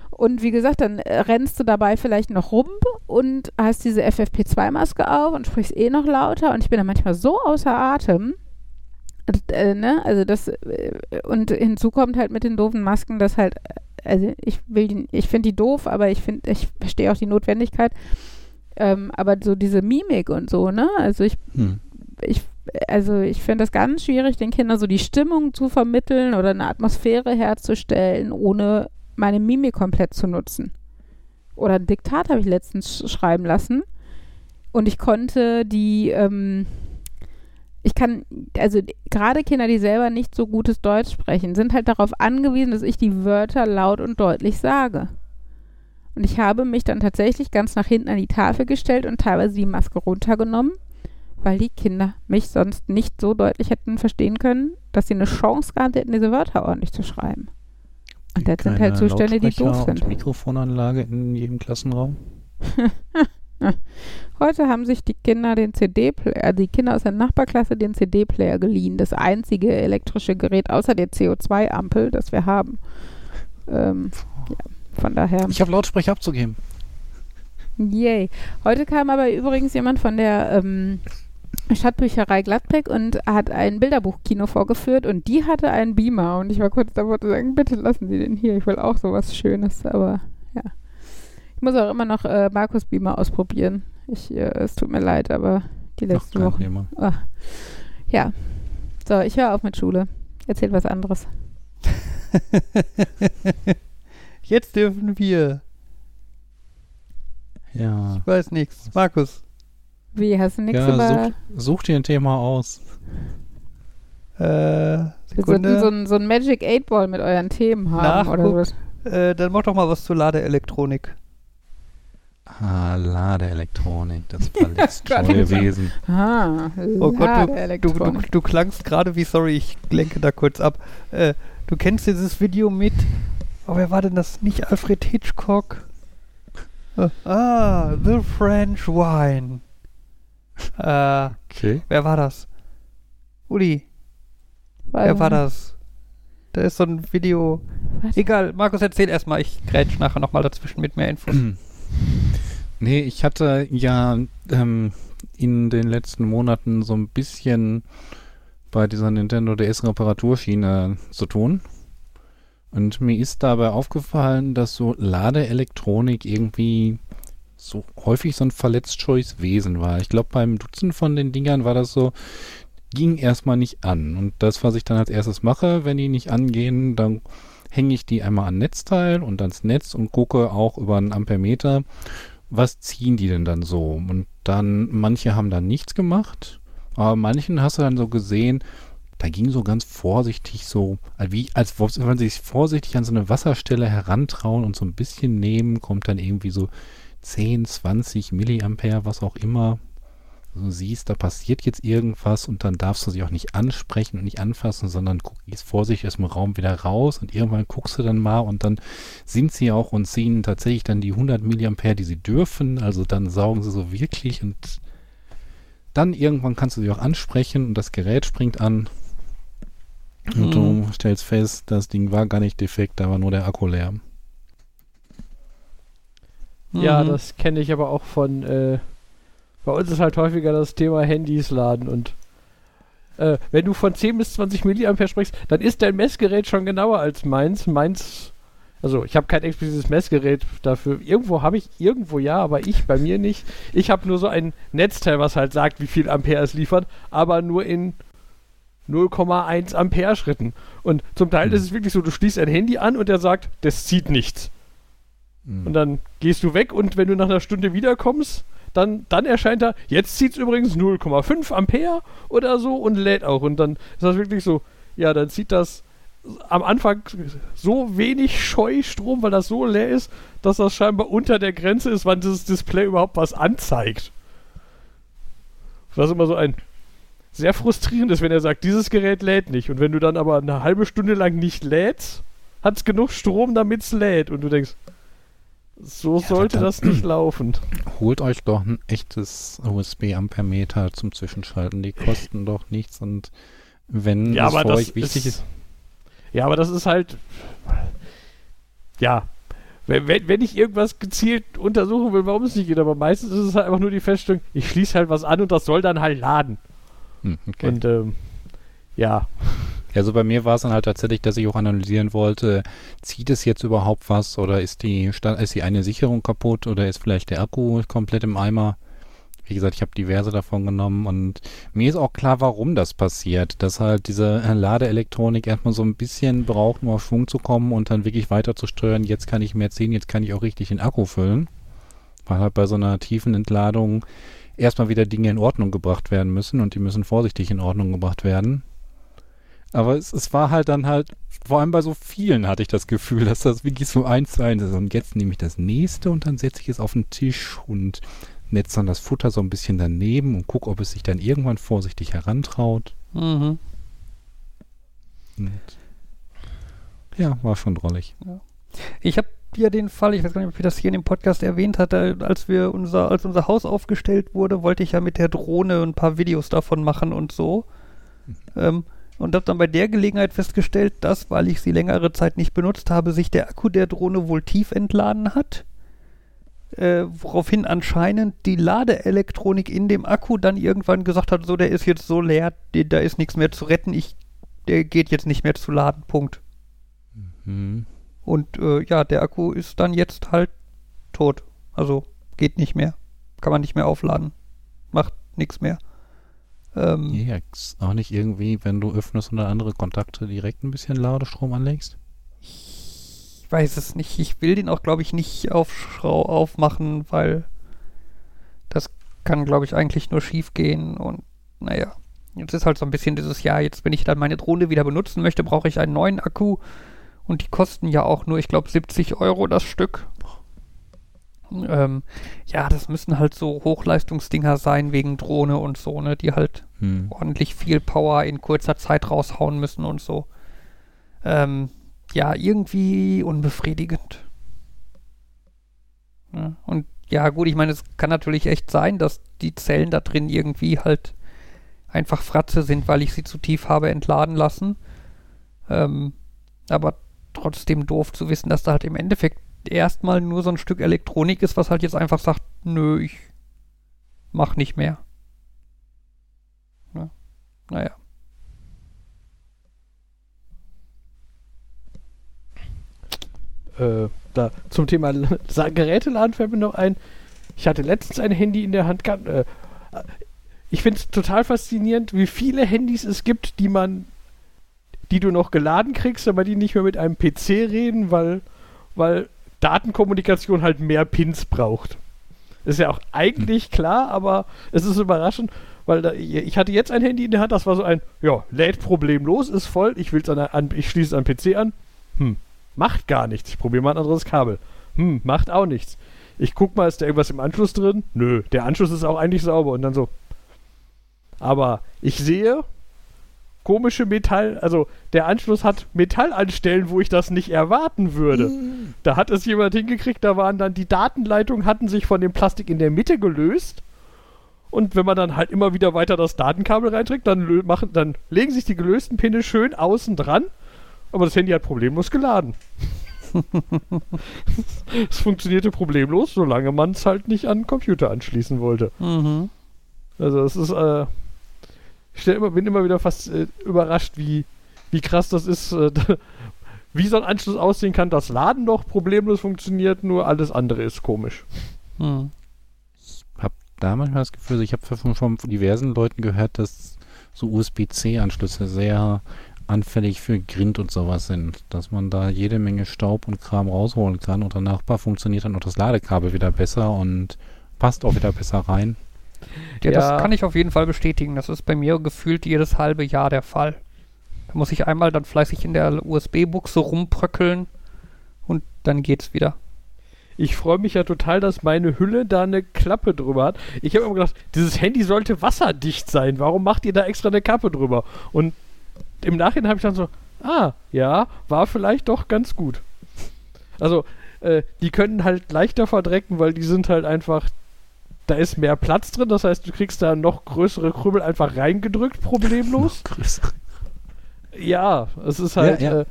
Und wie gesagt, dann äh, rennst du dabei vielleicht noch rum und hast diese FFP2-Maske auf und sprichst eh noch lauter. Und ich bin dann manchmal so außer Atem. Äh, ne? Also das äh, und hinzu kommt halt mit den doofen Masken, dass halt, äh, also ich will die, ich finde die doof, aber ich finde, ich verstehe auch die Notwendigkeit. Ähm, aber so diese Mimik und so, ne? Also ich, hm. ich also ich finde das ganz schwierig, den Kindern so die Stimmung zu vermitteln oder eine Atmosphäre herzustellen, ohne meine Mimik komplett zu nutzen. Oder ein Diktat habe ich letztens schreiben lassen und ich konnte die, ähm, ich kann, also gerade Kinder, die selber nicht so gutes Deutsch sprechen, sind halt darauf angewiesen, dass ich die Wörter laut und deutlich sage. Und ich habe mich dann tatsächlich ganz nach hinten an die Tafel gestellt und teilweise die Maske runtergenommen, weil die Kinder mich sonst nicht so deutlich hätten verstehen können, dass sie eine Chance gehabt hätten, diese Wörter ordentlich zu schreiben. Und das sind halt Zustände, die doof sind. Mikrofonanlage in jedem Klassenraum? Heute haben sich die Kinder den CD-Player, äh, die Kinder aus der Nachbarklasse den CD-Player geliehen. Das einzige elektrische Gerät außer der CO2-Ampel, das wir haben. Ähm, ja, von daher. Ich habe Lautsprecher abzugeben. Yay. Heute kam aber übrigens jemand von der ähm, Stadtbücherei Gladbeck und hat ein Bilderbuchkino vorgeführt und die hatte einen Beamer und ich war kurz davor zu sagen, bitte lassen Sie den hier, ich will auch sowas Schönes, aber ja. Ich muss auch immer noch äh, Markus Beamer ausprobieren. Ich, äh, es tut mir leid, aber die letzten Wochen. Oh. Ja. So, ich höre auf mit Schule. Erzähl was anderes. Jetzt dürfen wir. Ja. Ich weiß nichts. Markus. Wie, hast du nichts ja, über... Such, such, dir ein Thema aus. Äh, Sekunde. Wir so ein, so ein Magic 8 Ball mit euren Themen haben Nachguck. oder was. Äh, dann mach doch mal was zur Ladeelektronik. Ah, Ladeelektronik, das verletzt scheue Wesen. Ah, oh Gott, du, du, du, du klangst gerade wie, sorry, ich lenke da kurz ab. Äh, du kennst dieses Video mit, oh, wer war denn das? Nicht Alfred Hitchcock? Uh, ah, The French Wine. Äh, okay. Wer war das? Uli. War wer war das? Da ist so ein Video. Was? Egal, Markus, erzähl erstmal. Ich grätsch nachher nochmal dazwischen mit mehr Infos. nee, ich hatte ja ähm, in den letzten Monaten so ein bisschen bei dieser Nintendo DS Reparaturschiene zu tun. Und mir ist dabei aufgefallen, dass so Ladeelektronik irgendwie so häufig so ein verletzt scheues Wesen war. Ich glaube, beim Dutzend von den Dingern war das so, ging erstmal nicht an. Und das, was ich dann als erstes mache, wenn die nicht angehen, dann hänge ich die einmal an Netzteil und ans Netz und gucke auch über einen Ampermeter, was ziehen die denn dann so? Und dann, manche haben dann nichts gemacht, aber manchen hast du dann so gesehen, da ging so ganz vorsichtig so, wie als wenn sie sich vorsichtig an so eine Wasserstelle herantrauen und so ein bisschen nehmen, kommt dann irgendwie so 10, 20 Milliampere, was auch immer. Du siehst, da passiert jetzt irgendwas und dann darfst du sie auch nicht ansprechen und nicht anfassen, sondern gehst vorsichtig aus dem Raum wieder raus und irgendwann guckst du dann mal und dann sind sie auch und ziehen tatsächlich dann die 100 Milliampere, die sie dürfen. Also dann saugen sie so wirklich und dann irgendwann kannst du sie auch ansprechen und das Gerät springt an. Und du mhm. stellst fest, das Ding war gar nicht defekt, da war nur der Akku leer. Ja, mhm. das kenne ich aber auch von. Äh, bei uns ist halt häufiger das Thema Handys laden und äh, wenn du von 10 bis 20 Milliampere sprichst, dann ist dein Messgerät schon genauer als meins. Meins, also ich habe kein explizites Messgerät dafür. Irgendwo habe ich, irgendwo ja, aber ich bei mir nicht. Ich habe nur so ein Netzteil, was halt sagt, wie viel Ampere es liefert, aber nur in 0,1 Ampere Schritten. Und zum Teil mhm. ist es wirklich so, du schließt ein Handy an und er sagt, das zieht nichts. Mhm. Und dann gehst du weg und wenn du nach einer Stunde wiederkommst, dann, dann erscheint da, jetzt zieht es übrigens 0,5 Ampere oder so und lädt auch. Und dann ist das wirklich so, ja, dann zieht das am Anfang so wenig Scheustrom, weil das so leer ist, dass das scheinbar unter der Grenze ist, wann das Display überhaupt was anzeigt. Was immer so ein sehr frustrierend ist, wenn er sagt, dieses Gerät lädt nicht. Und wenn du dann aber eine halbe Stunde lang nicht lädst, hat es genug Strom, damit es lädt. Und du denkst, so ja, sollte das nicht laufen. Holt euch doch ein echtes USB-Ampermeter zum Zwischenschalten. Die kosten doch nichts und wenn ja, es für euch wichtig ist, ist. Ja, aber das ist halt. Ja. wenn, wenn, wenn ich irgendwas gezielt untersuchen will, warum es nicht geht, aber meistens ist es halt einfach nur die Feststellung, ich schließe halt was an und das soll dann halt laden. Hm, okay. Und ähm, ja. Also bei mir war es dann halt tatsächlich, dass ich auch analysieren wollte, zieht es jetzt überhaupt was oder ist die, ist die eine Sicherung kaputt oder ist vielleicht der Akku komplett im Eimer? Wie gesagt, ich habe diverse davon genommen und mir ist auch klar, warum das passiert. Dass halt diese Ladeelektronik erstmal so ein bisschen braucht, um auf Schwung zu kommen und dann wirklich weiter zu steuern. Jetzt kann ich mehr ziehen, jetzt kann ich auch richtig den Akku füllen. Weil halt bei so einer tiefen Entladung erstmal wieder Dinge in Ordnung gebracht werden müssen und die müssen vorsichtig in Ordnung gebracht werden. Aber es, es war halt dann halt, vor allem bei so vielen hatte ich das Gefühl, dass das wirklich so eins zu eins ist. Und jetzt nehme ich das nächste und dann setze ich es auf den Tisch und netze dann das Futter so ein bisschen daneben und gucke, ob es sich dann irgendwann vorsichtig herantraut. Mhm. ja, war schon drollig. Ja. Ich habe ja den Fall, ich weiß gar nicht, ob ich das hier in dem Podcast erwähnt hatte, als wir unser, als unser Haus aufgestellt wurde, wollte ich ja mit der Drohne ein paar Videos davon machen und so. Mhm. Ähm, und habe dann bei der Gelegenheit festgestellt, dass, weil ich sie längere Zeit nicht benutzt habe, sich der Akku der Drohne wohl tief entladen hat. Äh, woraufhin anscheinend die Ladeelektronik in dem Akku dann irgendwann gesagt hat, so, der ist jetzt so leer, die, da ist nichts mehr zu retten, ich, der geht jetzt nicht mehr zu laden, Punkt. Mhm. Und äh, ja, der Akku ist dann jetzt halt tot. Also geht nicht mehr. Kann man nicht mehr aufladen. Macht nichts mehr. Ähm, ja, auch nicht irgendwie, wenn du öffnest oder andere Kontakte direkt ein bisschen Ladestrom anlegst? Ich weiß es nicht. Ich will den auch, glaube ich, nicht auf aufmachen, weil das kann, glaube ich, eigentlich nur schief gehen. Und naja, jetzt ist halt so ein bisschen dieses Jahr, jetzt, wenn ich dann meine Drohne wieder benutzen möchte, brauche ich einen neuen Akku. Und die kosten ja auch nur, ich glaube, 70 Euro das Stück. Ähm, ja, das müssen halt so Hochleistungsdinger sein wegen Drohne und so, ne, die halt hm. ordentlich viel Power in kurzer Zeit raushauen müssen und so. Ähm, ja, irgendwie unbefriedigend. Ja, und ja, gut, ich meine, es kann natürlich echt sein, dass die Zellen da drin irgendwie halt einfach Fratze sind, weil ich sie zu tief habe entladen lassen. Ähm, aber trotzdem doof zu wissen, dass da halt im Endeffekt erstmal nur so ein Stück Elektronik ist, was halt jetzt einfach sagt, nö, ich mach nicht mehr. Ja. Naja. Äh, da, zum Thema Geräteladen fällt mir noch ein. Ich hatte letztens ein Handy in der Hand. Äh, ich finde es total faszinierend, wie viele Handys es gibt, die man, die du noch geladen kriegst, aber die nicht mehr mit einem PC reden, weil, weil Datenkommunikation halt mehr Pins braucht. Ist ja auch eigentlich hm. klar, aber es ist überraschend, weil da, ich hatte jetzt ein Handy in der Hand, das war so ein, ja, lädt problemlos, ist voll, ich will's an, an ich schließe es am PC an. Hm, macht gar nichts. Ich probiere mal ein anderes Kabel. Hm, macht auch nichts. Ich guck mal, ist da irgendwas im Anschluss drin? Nö, der Anschluss ist auch eigentlich sauber und dann so. Aber ich sehe, komische Metall, also der Anschluss hat Metallanstellen, wo ich das nicht erwarten würde. Mm. Da hat es jemand hingekriegt, da waren dann die Datenleitungen hatten sich von dem Plastik in der Mitte gelöst. Und wenn man dann halt immer wieder weiter das Datenkabel reinträgt, dann, machen, dann legen sich die gelösten Pinne schön außen dran. Aber das Handy hat problemlos geladen. es funktionierte problemlos, solange man es halt nicht an den Computer anschließen wollte. Mhm. Also es ist, äh, ich immer, bin immer wieder fast äh, überrascht, wie, wie krass das ist, äh, wie so ein Anschluss aussehen kann. Das Laden doch problemlos funktioniert, nur alles andere ist komisch. Hm. Ich habe da manchmal das Gefühl, ich habe von, von diversen Leuten gehört, dass so USB-C-Anschlüsse sehr anfällig für Grind und sowas sind, dass man da jede Menge Staub und Kram rausholen kann und danach funktioniert dann auch das Ladekabel wieder besser und passt auch wieder besser rein. Ja, ja, das kann ich auf jeden Fall bestätigen. Das ist bei mir gefühlt jedes halbe Jahr der Fall. Da muss ich einmal dann fleißig in der USB-Buchse rumbröckeln und dann geht's wieder. Ich freue mich ja total, dass meine Hülle da eine Klappe drüber hat. Ich habe immer gedacht, dieses Handy sollte wasserdicht sein. Warum macht ihr da extra eine Kappe drüber? Und im Nachhinein habe ich dann so, ah, ja, war vielleicht doch ganz gut. Also, äh, die können halt leichter verdrecken, weil die sind halt einfach da ist mehr Platz drin, das heißt, du kriegst da noch größere Krümel einfach reingedrückt, problemlos. ja, es ist halt. Ja, ja. Äh,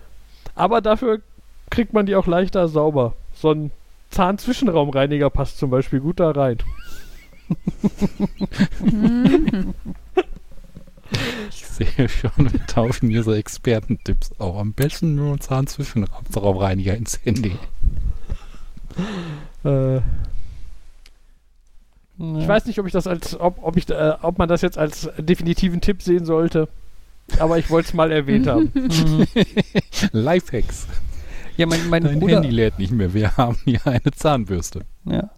aber dafür kriegt man die auch leichter sauber. so ein Zahnzwischenraumreiniger passt zum Beispiel gut da rein. ich sehe schon, wir tauschen hier so Expertentipps auch. Am besten nur einen Zahnzwischenraumreiniger ins Handy. Äh, ich weiß nicht, ob ich das als, ob, ob ich, äh, ob man das jetzt als definitiven Tipp sehen sollte. Aber ich wollte es mal erwähnt haben. Lifehacks. Ja, mein, mein Dein Bruder. Handy lädt nicht mehr. Wir haben hier eine Zahnbürste. Ja.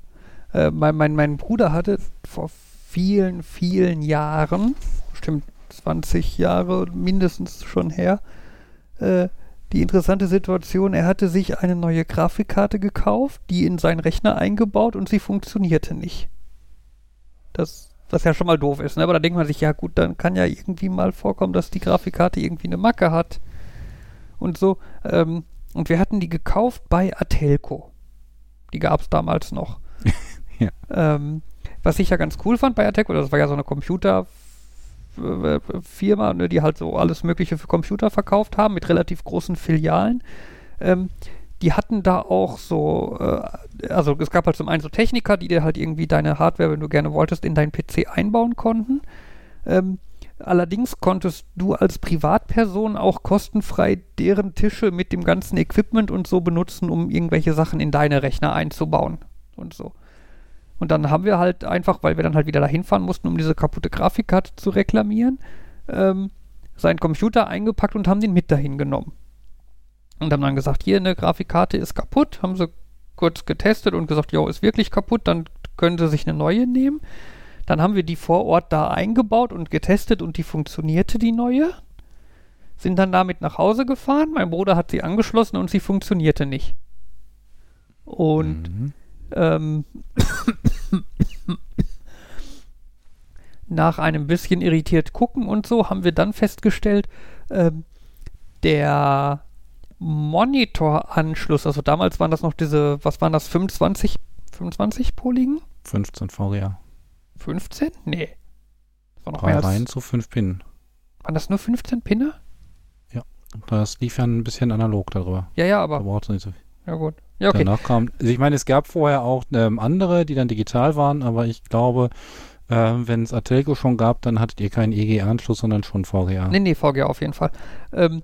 Äh, mein, mein, mein Bruder hatte vor vielen, vielen Jahren, bestimmt 20 Jahre mindestens schon her, äh, die interessante Situation, er hatte sich eine neue Grafikkarte gekauft, die in seinen Rechner eingebaut und sie funktionierte nicht. Das, was ja schon mal doof ist, ne? aber da denkt man sich, ja gut, dann kann ja irgendwie mal vorkommen, dass die Grafikkarte irgendwie eine Macke hat und so. Ähm, und wir hatten die gekauft bei Atelco. Die gab es damals noch. ja. ähm, was ich ja ganz cool fand bei Atelco, das war ja so eine Computerfirma, ne, die halt so alles Mögliche für Computer verkauft haben, mit relativ großen Filialen. Ähm, die hatten da auch so, äh, also es gab halt zum einen so Techniker, die dir halt irgendwie deine Hardware, wenn du gerne wolltest, in deinen PC einbauen konnten. Ähm, allerdings konntest du als Privatperson auch kostenfrei deren Tische mit dem ganzen Equipment und so benutzen, um irgendwelche Sachen in deine Rechner einzubauen und so. Und dann haben wir halt einfach, weil wir dann halt wieder dahin fahren mussten, um diese kaputte Grafikkarte zu reklamieren, ähm, seinen Computer eingepackt und haben den mit dahin genommen. Und haben dann gesagt, hier eine Grafikkarte ist kaputt, haben sie kurz getestet und gesagt, jo, ist wirklich kaputt, dann können sie sich eine neue nehmen. Dann haben wir die vor Ort da eingebaut und getestet und die funktionierte, die neue. Sind dann damit nach Hause gefahren. Mein Bruder hat sie angeschlossen und sie funktionierte nicht. Und mhm. ähm, nach einem bisschen irritiert gucken und so haben wir dann festgestellt, ähm, der Monitoranschluss, also damals waren das noch diese, was waren das, 25, 25 Poligen? 15 VGA. 15? Nee. Das war noch Drei mehr Reihen zu 5 Pinnen. Waren das nur 15 Pinne? Ja, das lief ja ein bisschen analog darüber. Ja, ja, aber. Da braucht nicht so viel. Ja, gut. Ja, okay. Danach kam, also ich meine, es gab vorher auch ähm, andere, die dann digital waren, aber ich glaube, äh, wenn es Atelco schon gab, dann hattet ihr keinen EGA-Anschluss, sondern schon VGA. Nee, nee, VGA auf jeden Fall. Ähm,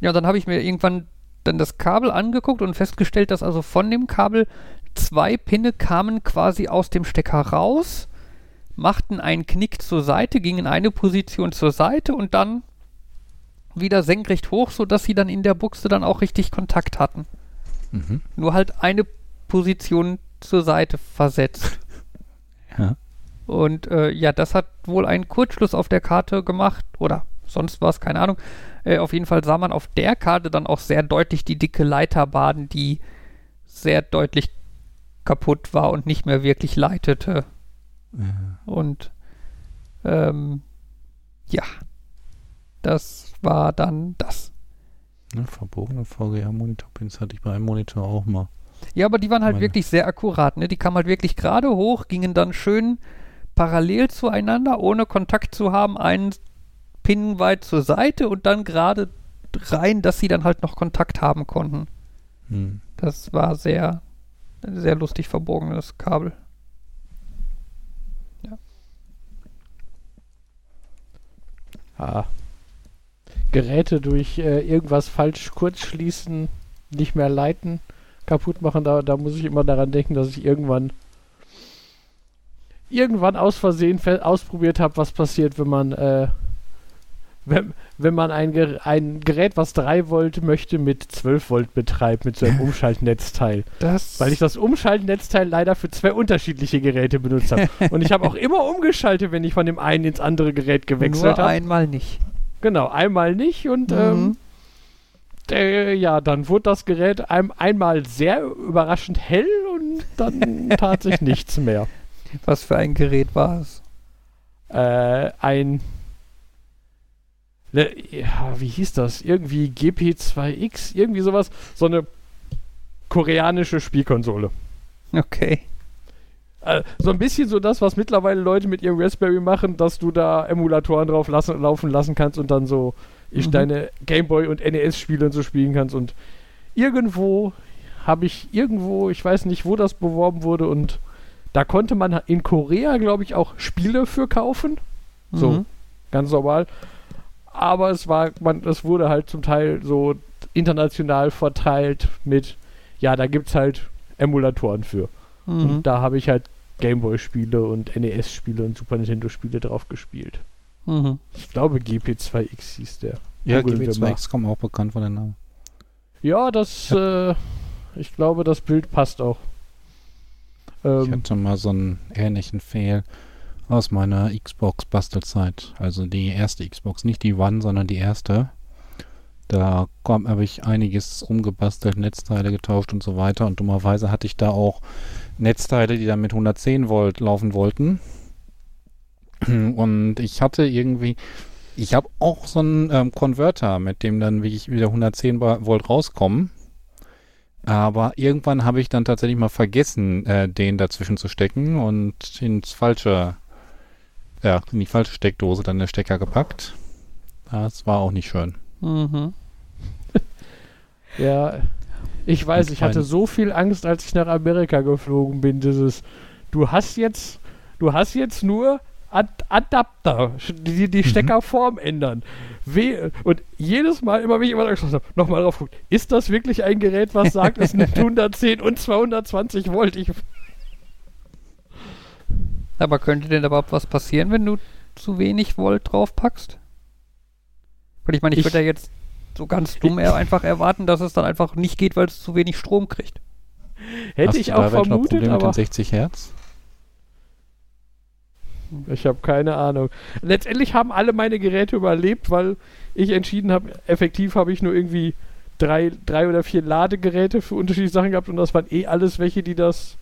ja, dann habe ich mir irgendwann dann das Kabel angeguckt und festgestellt, dass also von dem Kabel zwei Pinne kamen quasi aus dem Stecker raus, machten einen Knick zur Seite, gingen in eine Position zur Seite und dann wieder senkrecht hoch, sodass sie dann in der Buchse dann auch richtig Kontakt hatten. Mhm. Nur halt eine Position zur Seite versetzt. ja. Und äh, ja, das hat wohl einen Kurzschluss auf der Karte gemacht oder sonst was, keine Ahnung. Äh, auf jeden Fall sah man auf der Karte dann auch sehr deutlich die dicke Leiterbahn, die sehr deutlich kaputt war und nicht mehr wirklich leitete. Ja. Und ähm, ja, das war dann das. Ne, verbogene VGA-Monitor-Pins hatte ich bei einem Monitor auch mal. Ja, aber die waren halt Meine. wirklich sehr akkurat. Ne? Die kamen halt wirklich gerade hoch, gingen dann schön parallel zueinander, ohne Kontakt zu haben, einen Pin weit zur Seite und dann gerade rein, dass sie dann halt noch Kontakt haben konnten. Hm. Das war sehr, sehr lustig verbogenes Kabel. Ja. Ah. Geräte durch äh, irgendwas falsch kurzschließen, nicht mehr leiten, kaputt machen, da, da muss ich immer daran denken, dass ich irgendwann irgendwann aus Versehen ausprobiert habe, was passiert, wenn man äh, wenn, wenn man ein, ein Gerät, was 3 Volt möchte, mit 12 Volt betreibt, mit so einem Umschaltnetzteil. Das Weil ich das Umschaltnetzteil leider für zwei unterschiedliche Geräte benutzt habe. Und ich habe auch immer umgeschaltet, wenn ich von dem einen ins andere Gerät gewechselt habe. Nur einmal nicht. Genau, einmal nicht und mhm. ähm, äh, ja, dann wurde das Gerät ein, einmal sehr überraschend hell und dann tat sich nichts mehr. Was für ein Gerät war es? Äh, ein Ne, ja, wie hieß das? Irgendwie GP2X, irgendwie sowas. So eine koreanische Spielkonsole. Okay. Äh, so ein bisschen so das, was mittlerweile Leute mit ihrem Raspberry machen, dass du da Emulatoren drauf lassen, laufen lassen kannst und dann so ich mhm. deine Gameboy und NES-Spiele und so spielen kannst. Und irgendwo habe ich irgendwo, ich weiß nicht, wo das beworben wurde und da konnte man in Korea, glaube ich, auch Spiele für kaufen. So, mhm. ganz normal. Aber es war, man, es wurde halt zum Teil so international verteilt mit, ja, da gibt es halt Emulatoren für. Mhm. Und da habe ich halt Gameboy-Spiele und NES-Spiele und Super Nintendo-Spiele drauf gespielt. Mhm. Ich glaube, GP2X hieß der. Ja, GP2X kommt auch bekannt von den Namen. Ja, das, ja. Äh, ich glaube, das Bild passt auch. Ähm, ich hatte mal so einen ähnlichen Fail aus meiner Xbox-Bastelzeit. Also die erste Xbox, nicht die One, sondern die erste. Da habe ich einiges umgebastelt, Netzteile getauscht und so weiter. Und dummerweise hatte ich da auch Netzteile, die dann mit 110 Volt laufen wollten. Und ich hatte irgendwie, ich habe auch so einen ähm, Konverter, mit dem dann wirklich wieder 110 Volt rauskommen. Aber irgendwann habe ich dann tatsächlich mal vergessen, äh, den dazwischen zu stecken und ins falsche, ja, in die falsche Steckdose dann der Stecker gepackt. Das war auch nicht schön. Mhm. ja, ich weiß, ich hatte so viel Angst, als ich nach Amerika geflogen bin. Dieses, du hast jetzt, du hast jetzt nur Ad Adapter, die die mhm. Steckerform ändern. We und jedes Mal, immer wenn ich immer gesagt habe, nochmal drauf guckt, ist das wirklich ein Gerät, was sagt, es nimmt 110 und 220 Volt? Ich Aber könnte denn überhaupt was passieren, wenn du zu wenig Volt draufpackst? Weil ich meine, ich, ich würde ja jetzt so ganz dumm er einfach erwarten, dass es dann einfach nicht geht, weil es zu wenig Strom kriegt. Hätte Hast ich auch vermutet, Problem aber mit den 60 Hertz? Ich habe keine Ahnung. Letztendlich haben alle meine Geräte überlebt, weil ich entschieden habe, effektiv habe ich nur irgendwie drei, drei oder vier Ladegeräte für unterschiedliche Sachen gehabt und das waren eh alles welche, die das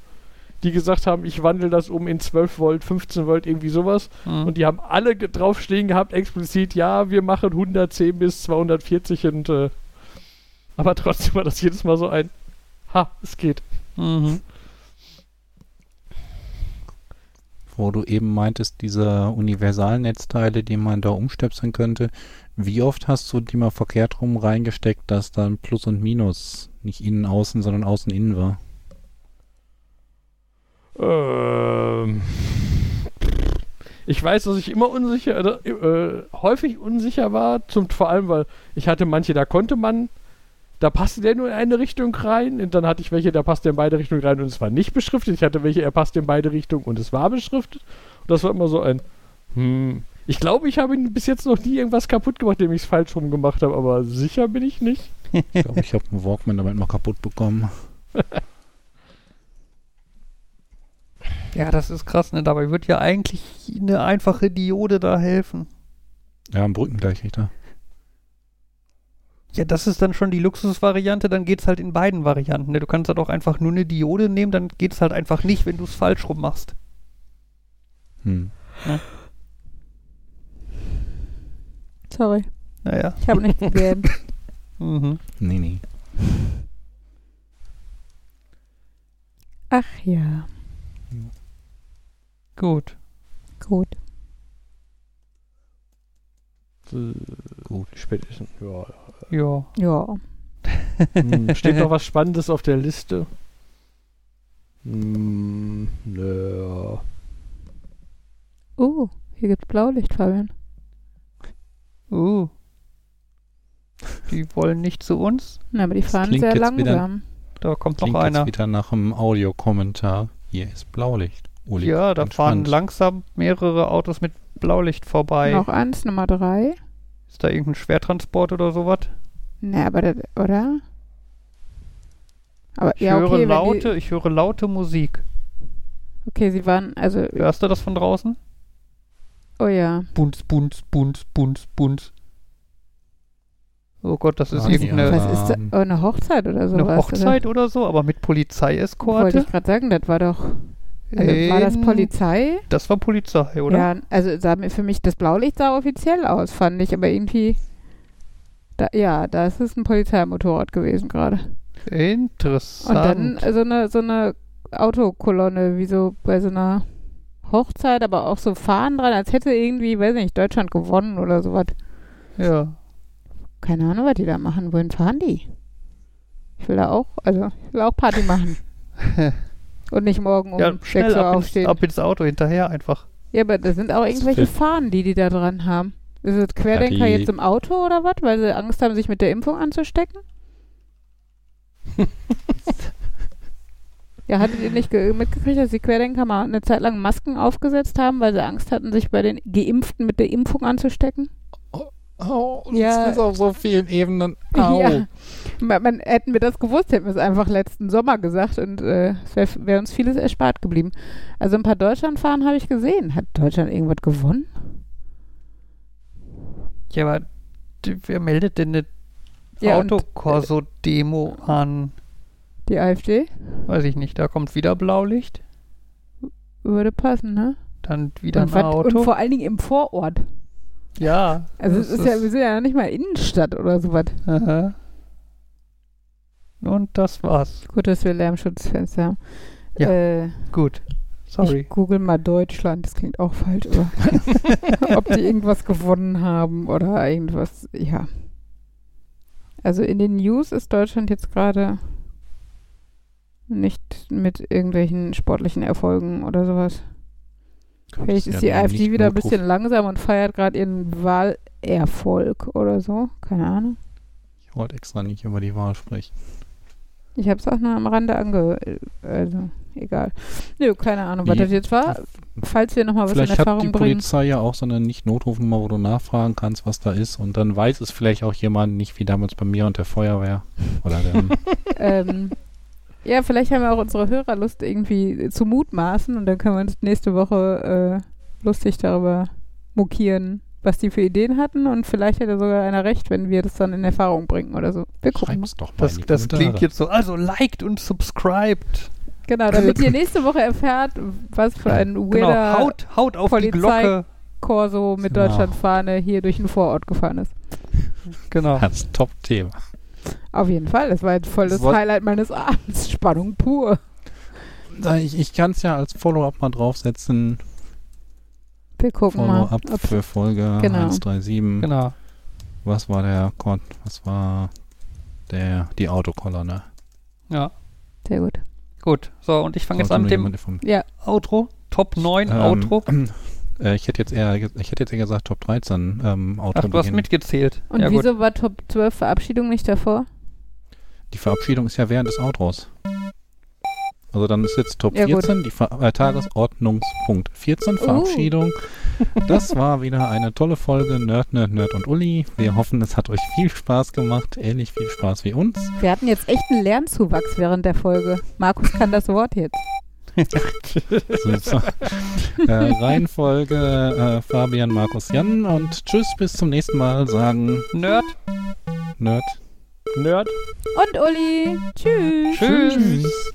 die gesagt haben, ich wandle das um in 12 Volt, 15 Volt, irgendwie sowas. Mhm. Und die haben alle draufstehen gehabt, explizit, ja, wir machen 110 bis 240 und äh, aber trotzdem war das jedes Mal so ein Ha, es geht. Mhm. Wo du eben meintest, diese Universalnetzteile, die man da umstöpseln könnte, wie oft hast du die mal verkehrt rum reingesteckt, dass dann Plus und Minus nicht innen außen, sondern außen innen war? Ähm, ich weiß, dass ich immer unsicher, äh, häufig unsicher war, zum, vor allem, weil ich hatte manche, da konnte man, da passte der nur in eine Richtung rein, und dann hatte ich welche, da passte in beide Richtungen rein und es war nicht beschriftet. Ich hatte welche, er passte in beide Richtungen und es war beschriftet. Und das war immer so ein, hm. Ich glaube, ich habe bis jetzt noch nie irgendwas kaputt gemacht, indem ich es falsch rum gemacht habe, aber sicher bin ich nicht. Ich glaube, ich habe einen Walkman damit mal kaputt bekommen. Ja, das ist krass, ne? Dabei wird ja eigentlich eine einfache Diode da helfen. Ja, ein Brückengleichrichter. Ja, das ist dann schon die Luxusvariante, dann geht es halt in beiden Varianten. Ne? Du kannst halt auch einfach nur eine Diode nehmen, dann geht es halt einfach nicht, wenn du es falsch rum machst. Hm. Ja. Sorry. Naja. Ich habe nichts gegeben. mhm. Nee, nee. Ach ja. Gut. Gut. Äh, gut, spätestens. Ja. Ja. Ja. Hm, steht noch was Spannendes auf der Liste? Hm, ja. Oh, hier gibt's Blaulicht, Fabian. Uh. Die wollen nicht zu uns? Na, aber die fahren sehr langsam. Wieder, da kommt noch einer. Jetzt wieder nach einem Audiokommentar. Hier ist Blaulicht. Uli, ja, da entspannt. fahren langsam mehrere Autos mit Blaulicht vorbei. Noch eins, Nummer drei. Ist da irgendein Schwertransport oder sowas? Ne, aber das, oder? Aber, ich, ja, höre okay, laute, die, ich höre laute Musik. Okay, sie waren, also. Hörst du das von draußen? Oh ja. Bunz, bunz, bunz, bunz, bunz. Oh Gott, das ist irgendeine. Was ist das? Oh, eine Hochzeit oder so? Eine Hochzeit oder? oder so, aber mit Polizeieskorte? Wollte ich gerade sagen, das war doch. Also war das Polizei? Das war Polizei, oder? Ja, also sah für mich das Blaulicht sah offiziell aus, fand ich, aber irgendwie. Da, ja, das ist ein Polizeimotorrad gewesen gerade. Interessant. Und dann so eine, so eine Autokolonne, wie so bei so einer Hochzeit, aber auch so fahren dran, als hätte irgendwie, weiß nicht, Deutschland gewonnen oder sowas. Ja. Keine Ahnung, was die da machen. Wohin fahren die? Ich will da auch, also ich will auch Party machen. Und nicht morgen um ja, 6 schnell Uhr ab aufstehen. ins, ab ins Auto hinterher einfach. Ja, aber da sind auch irgendwelche Fahnen, die die da dran haben. Ist es Querdenker die- jetzt im Auto oder was, weil sie Angst haben, sich mit der Impfung anzustecken? ja, hattet ihr nicht ge- mitgekriegt, dass die Querdenker mal eine Zeit lang Masken aufgesetzt haben, weil sie Angst hatten, sich bei den Geimpften mit der Impfung anzustecken? Oh, das Ja. ist auf so vielen Ebenen. Ja. Man, man, hätten wir das gewusst, hätten wir es einfach letzten Sommer gesagt und äh, es wäre wär uns vieles erspart geblieben. Also ein paar Deutschlandfahren habe ich gesehen. Hat Deutschland irgendwas gewonnen? Ja, aber wer meldet denn eine Ja, Autokorso-Demo an? Die AfD Weiß ich nicht, da kommt wieder Blaulicht, würde passen, ne? dann wieder Und, ein Auto. und vor allen Dingen im Vorort. ja. Also es ist ja, wir sind ja nicht mal Innenstadt oder sowas. Aha. Und das war's. Gut, dass wir Lärmschutzfenster haben. Ja, Äh, Gut. Sorry. Ich google mal Deutschland, das klingt auch falsch, aber ob die irgendwas gewonnen haben oder irgendwas, ja. Also in den News ist Deutschland jetzt gerade nicht mit irgendwelchen sportlichen Erfolgen oder sowas. Vielleicht ist die AfD wieder ein bisschen langsam und feiert gerade ihren Wahlerfolg oder so. Keine Ahnung. Ich wollte extra nicht über die Wahl sprechen. Ich habe es auch nur am Rande ange... Also, egal. Nö, keine Ahnung, was Wie- das jetzt war. Falls wir nochmal was in Vielleicht hat die Erfahrung bringen. Polizei ja auch so eine Nicht-Notrufnummer, wo du nachfragen kannst, was da ist. Und dann weiß es vielleicht auch jemand, nicht wie damals bei mir und der Feuerwehr. Oder dem ähm, ja, vielleicht haben wir auch unsere Hörer Lust irgendwie zu mutmaßen und dann können wir uns nächste Woche äh, lustig darüber mokieren, was die für Ideen hatten und vielleicht hat ja sogar einer recht, wenn wir das dann in Erfahrung bringen oder so. Wir gucken mal. Schreib's doch mal Das, die das klingt jetzt so. Also liked und subscribed. Genau, damit ihr nächste Woche erfahrt, was für ein Genau. weirder Haut, haut auf die Polizei- Glocke. Corso mit Genau. Deutschlandfahne hier durch den Vorort gefahren ist. Genau. Das Top-Thema. Auf jeden Fall, das war jetzt voll das Soll- Highlight meines Abends. Spannung pur. Ich, ich kann es ja als Follow-up mal draufsetzen. Wir gucken mal. Follow-up für Folge Genau. 137. Genau. Was war der Was war der die Autokolonne? Ja. Sehr gut. Gut. So, und ich fange jetzt an mit dem. Ja, Outro. Top 9 Ähm, Outro. Äh, ich hätte jetzt eher, ich hätte jetzt eher gesagt Top 13 ähm, Outro. Ach, du hast beginnen. mitgezählt. und ja, gut. wieso war Top 12 Verabschiedung nicht davor? Die Verabschiedung ist ja während des Outros. Also dann ist jetzt Top Ja, gut. 14, die Ver äh, Tagesordnungspunkt 14, Uh. Verabschiedung. Das war wieder eine tolle Folge Nerd, Nerd, Nerd und Uli. Wir hoffen, es hat euch viel Spaß gemacht, ähnlich viel Spaß wie uns. Wir hatten jetzt echt einen Lernzuwachs während der Folge. Markus kann das Wort jetzt. Äh, Reihenfolge äh, Fabian, Markus, Jan und tschüss, bis zum nächsten Mal, sagen Nerd. Nerd. Nerd und Uli. Tschüss. Tschüss. Tschüss.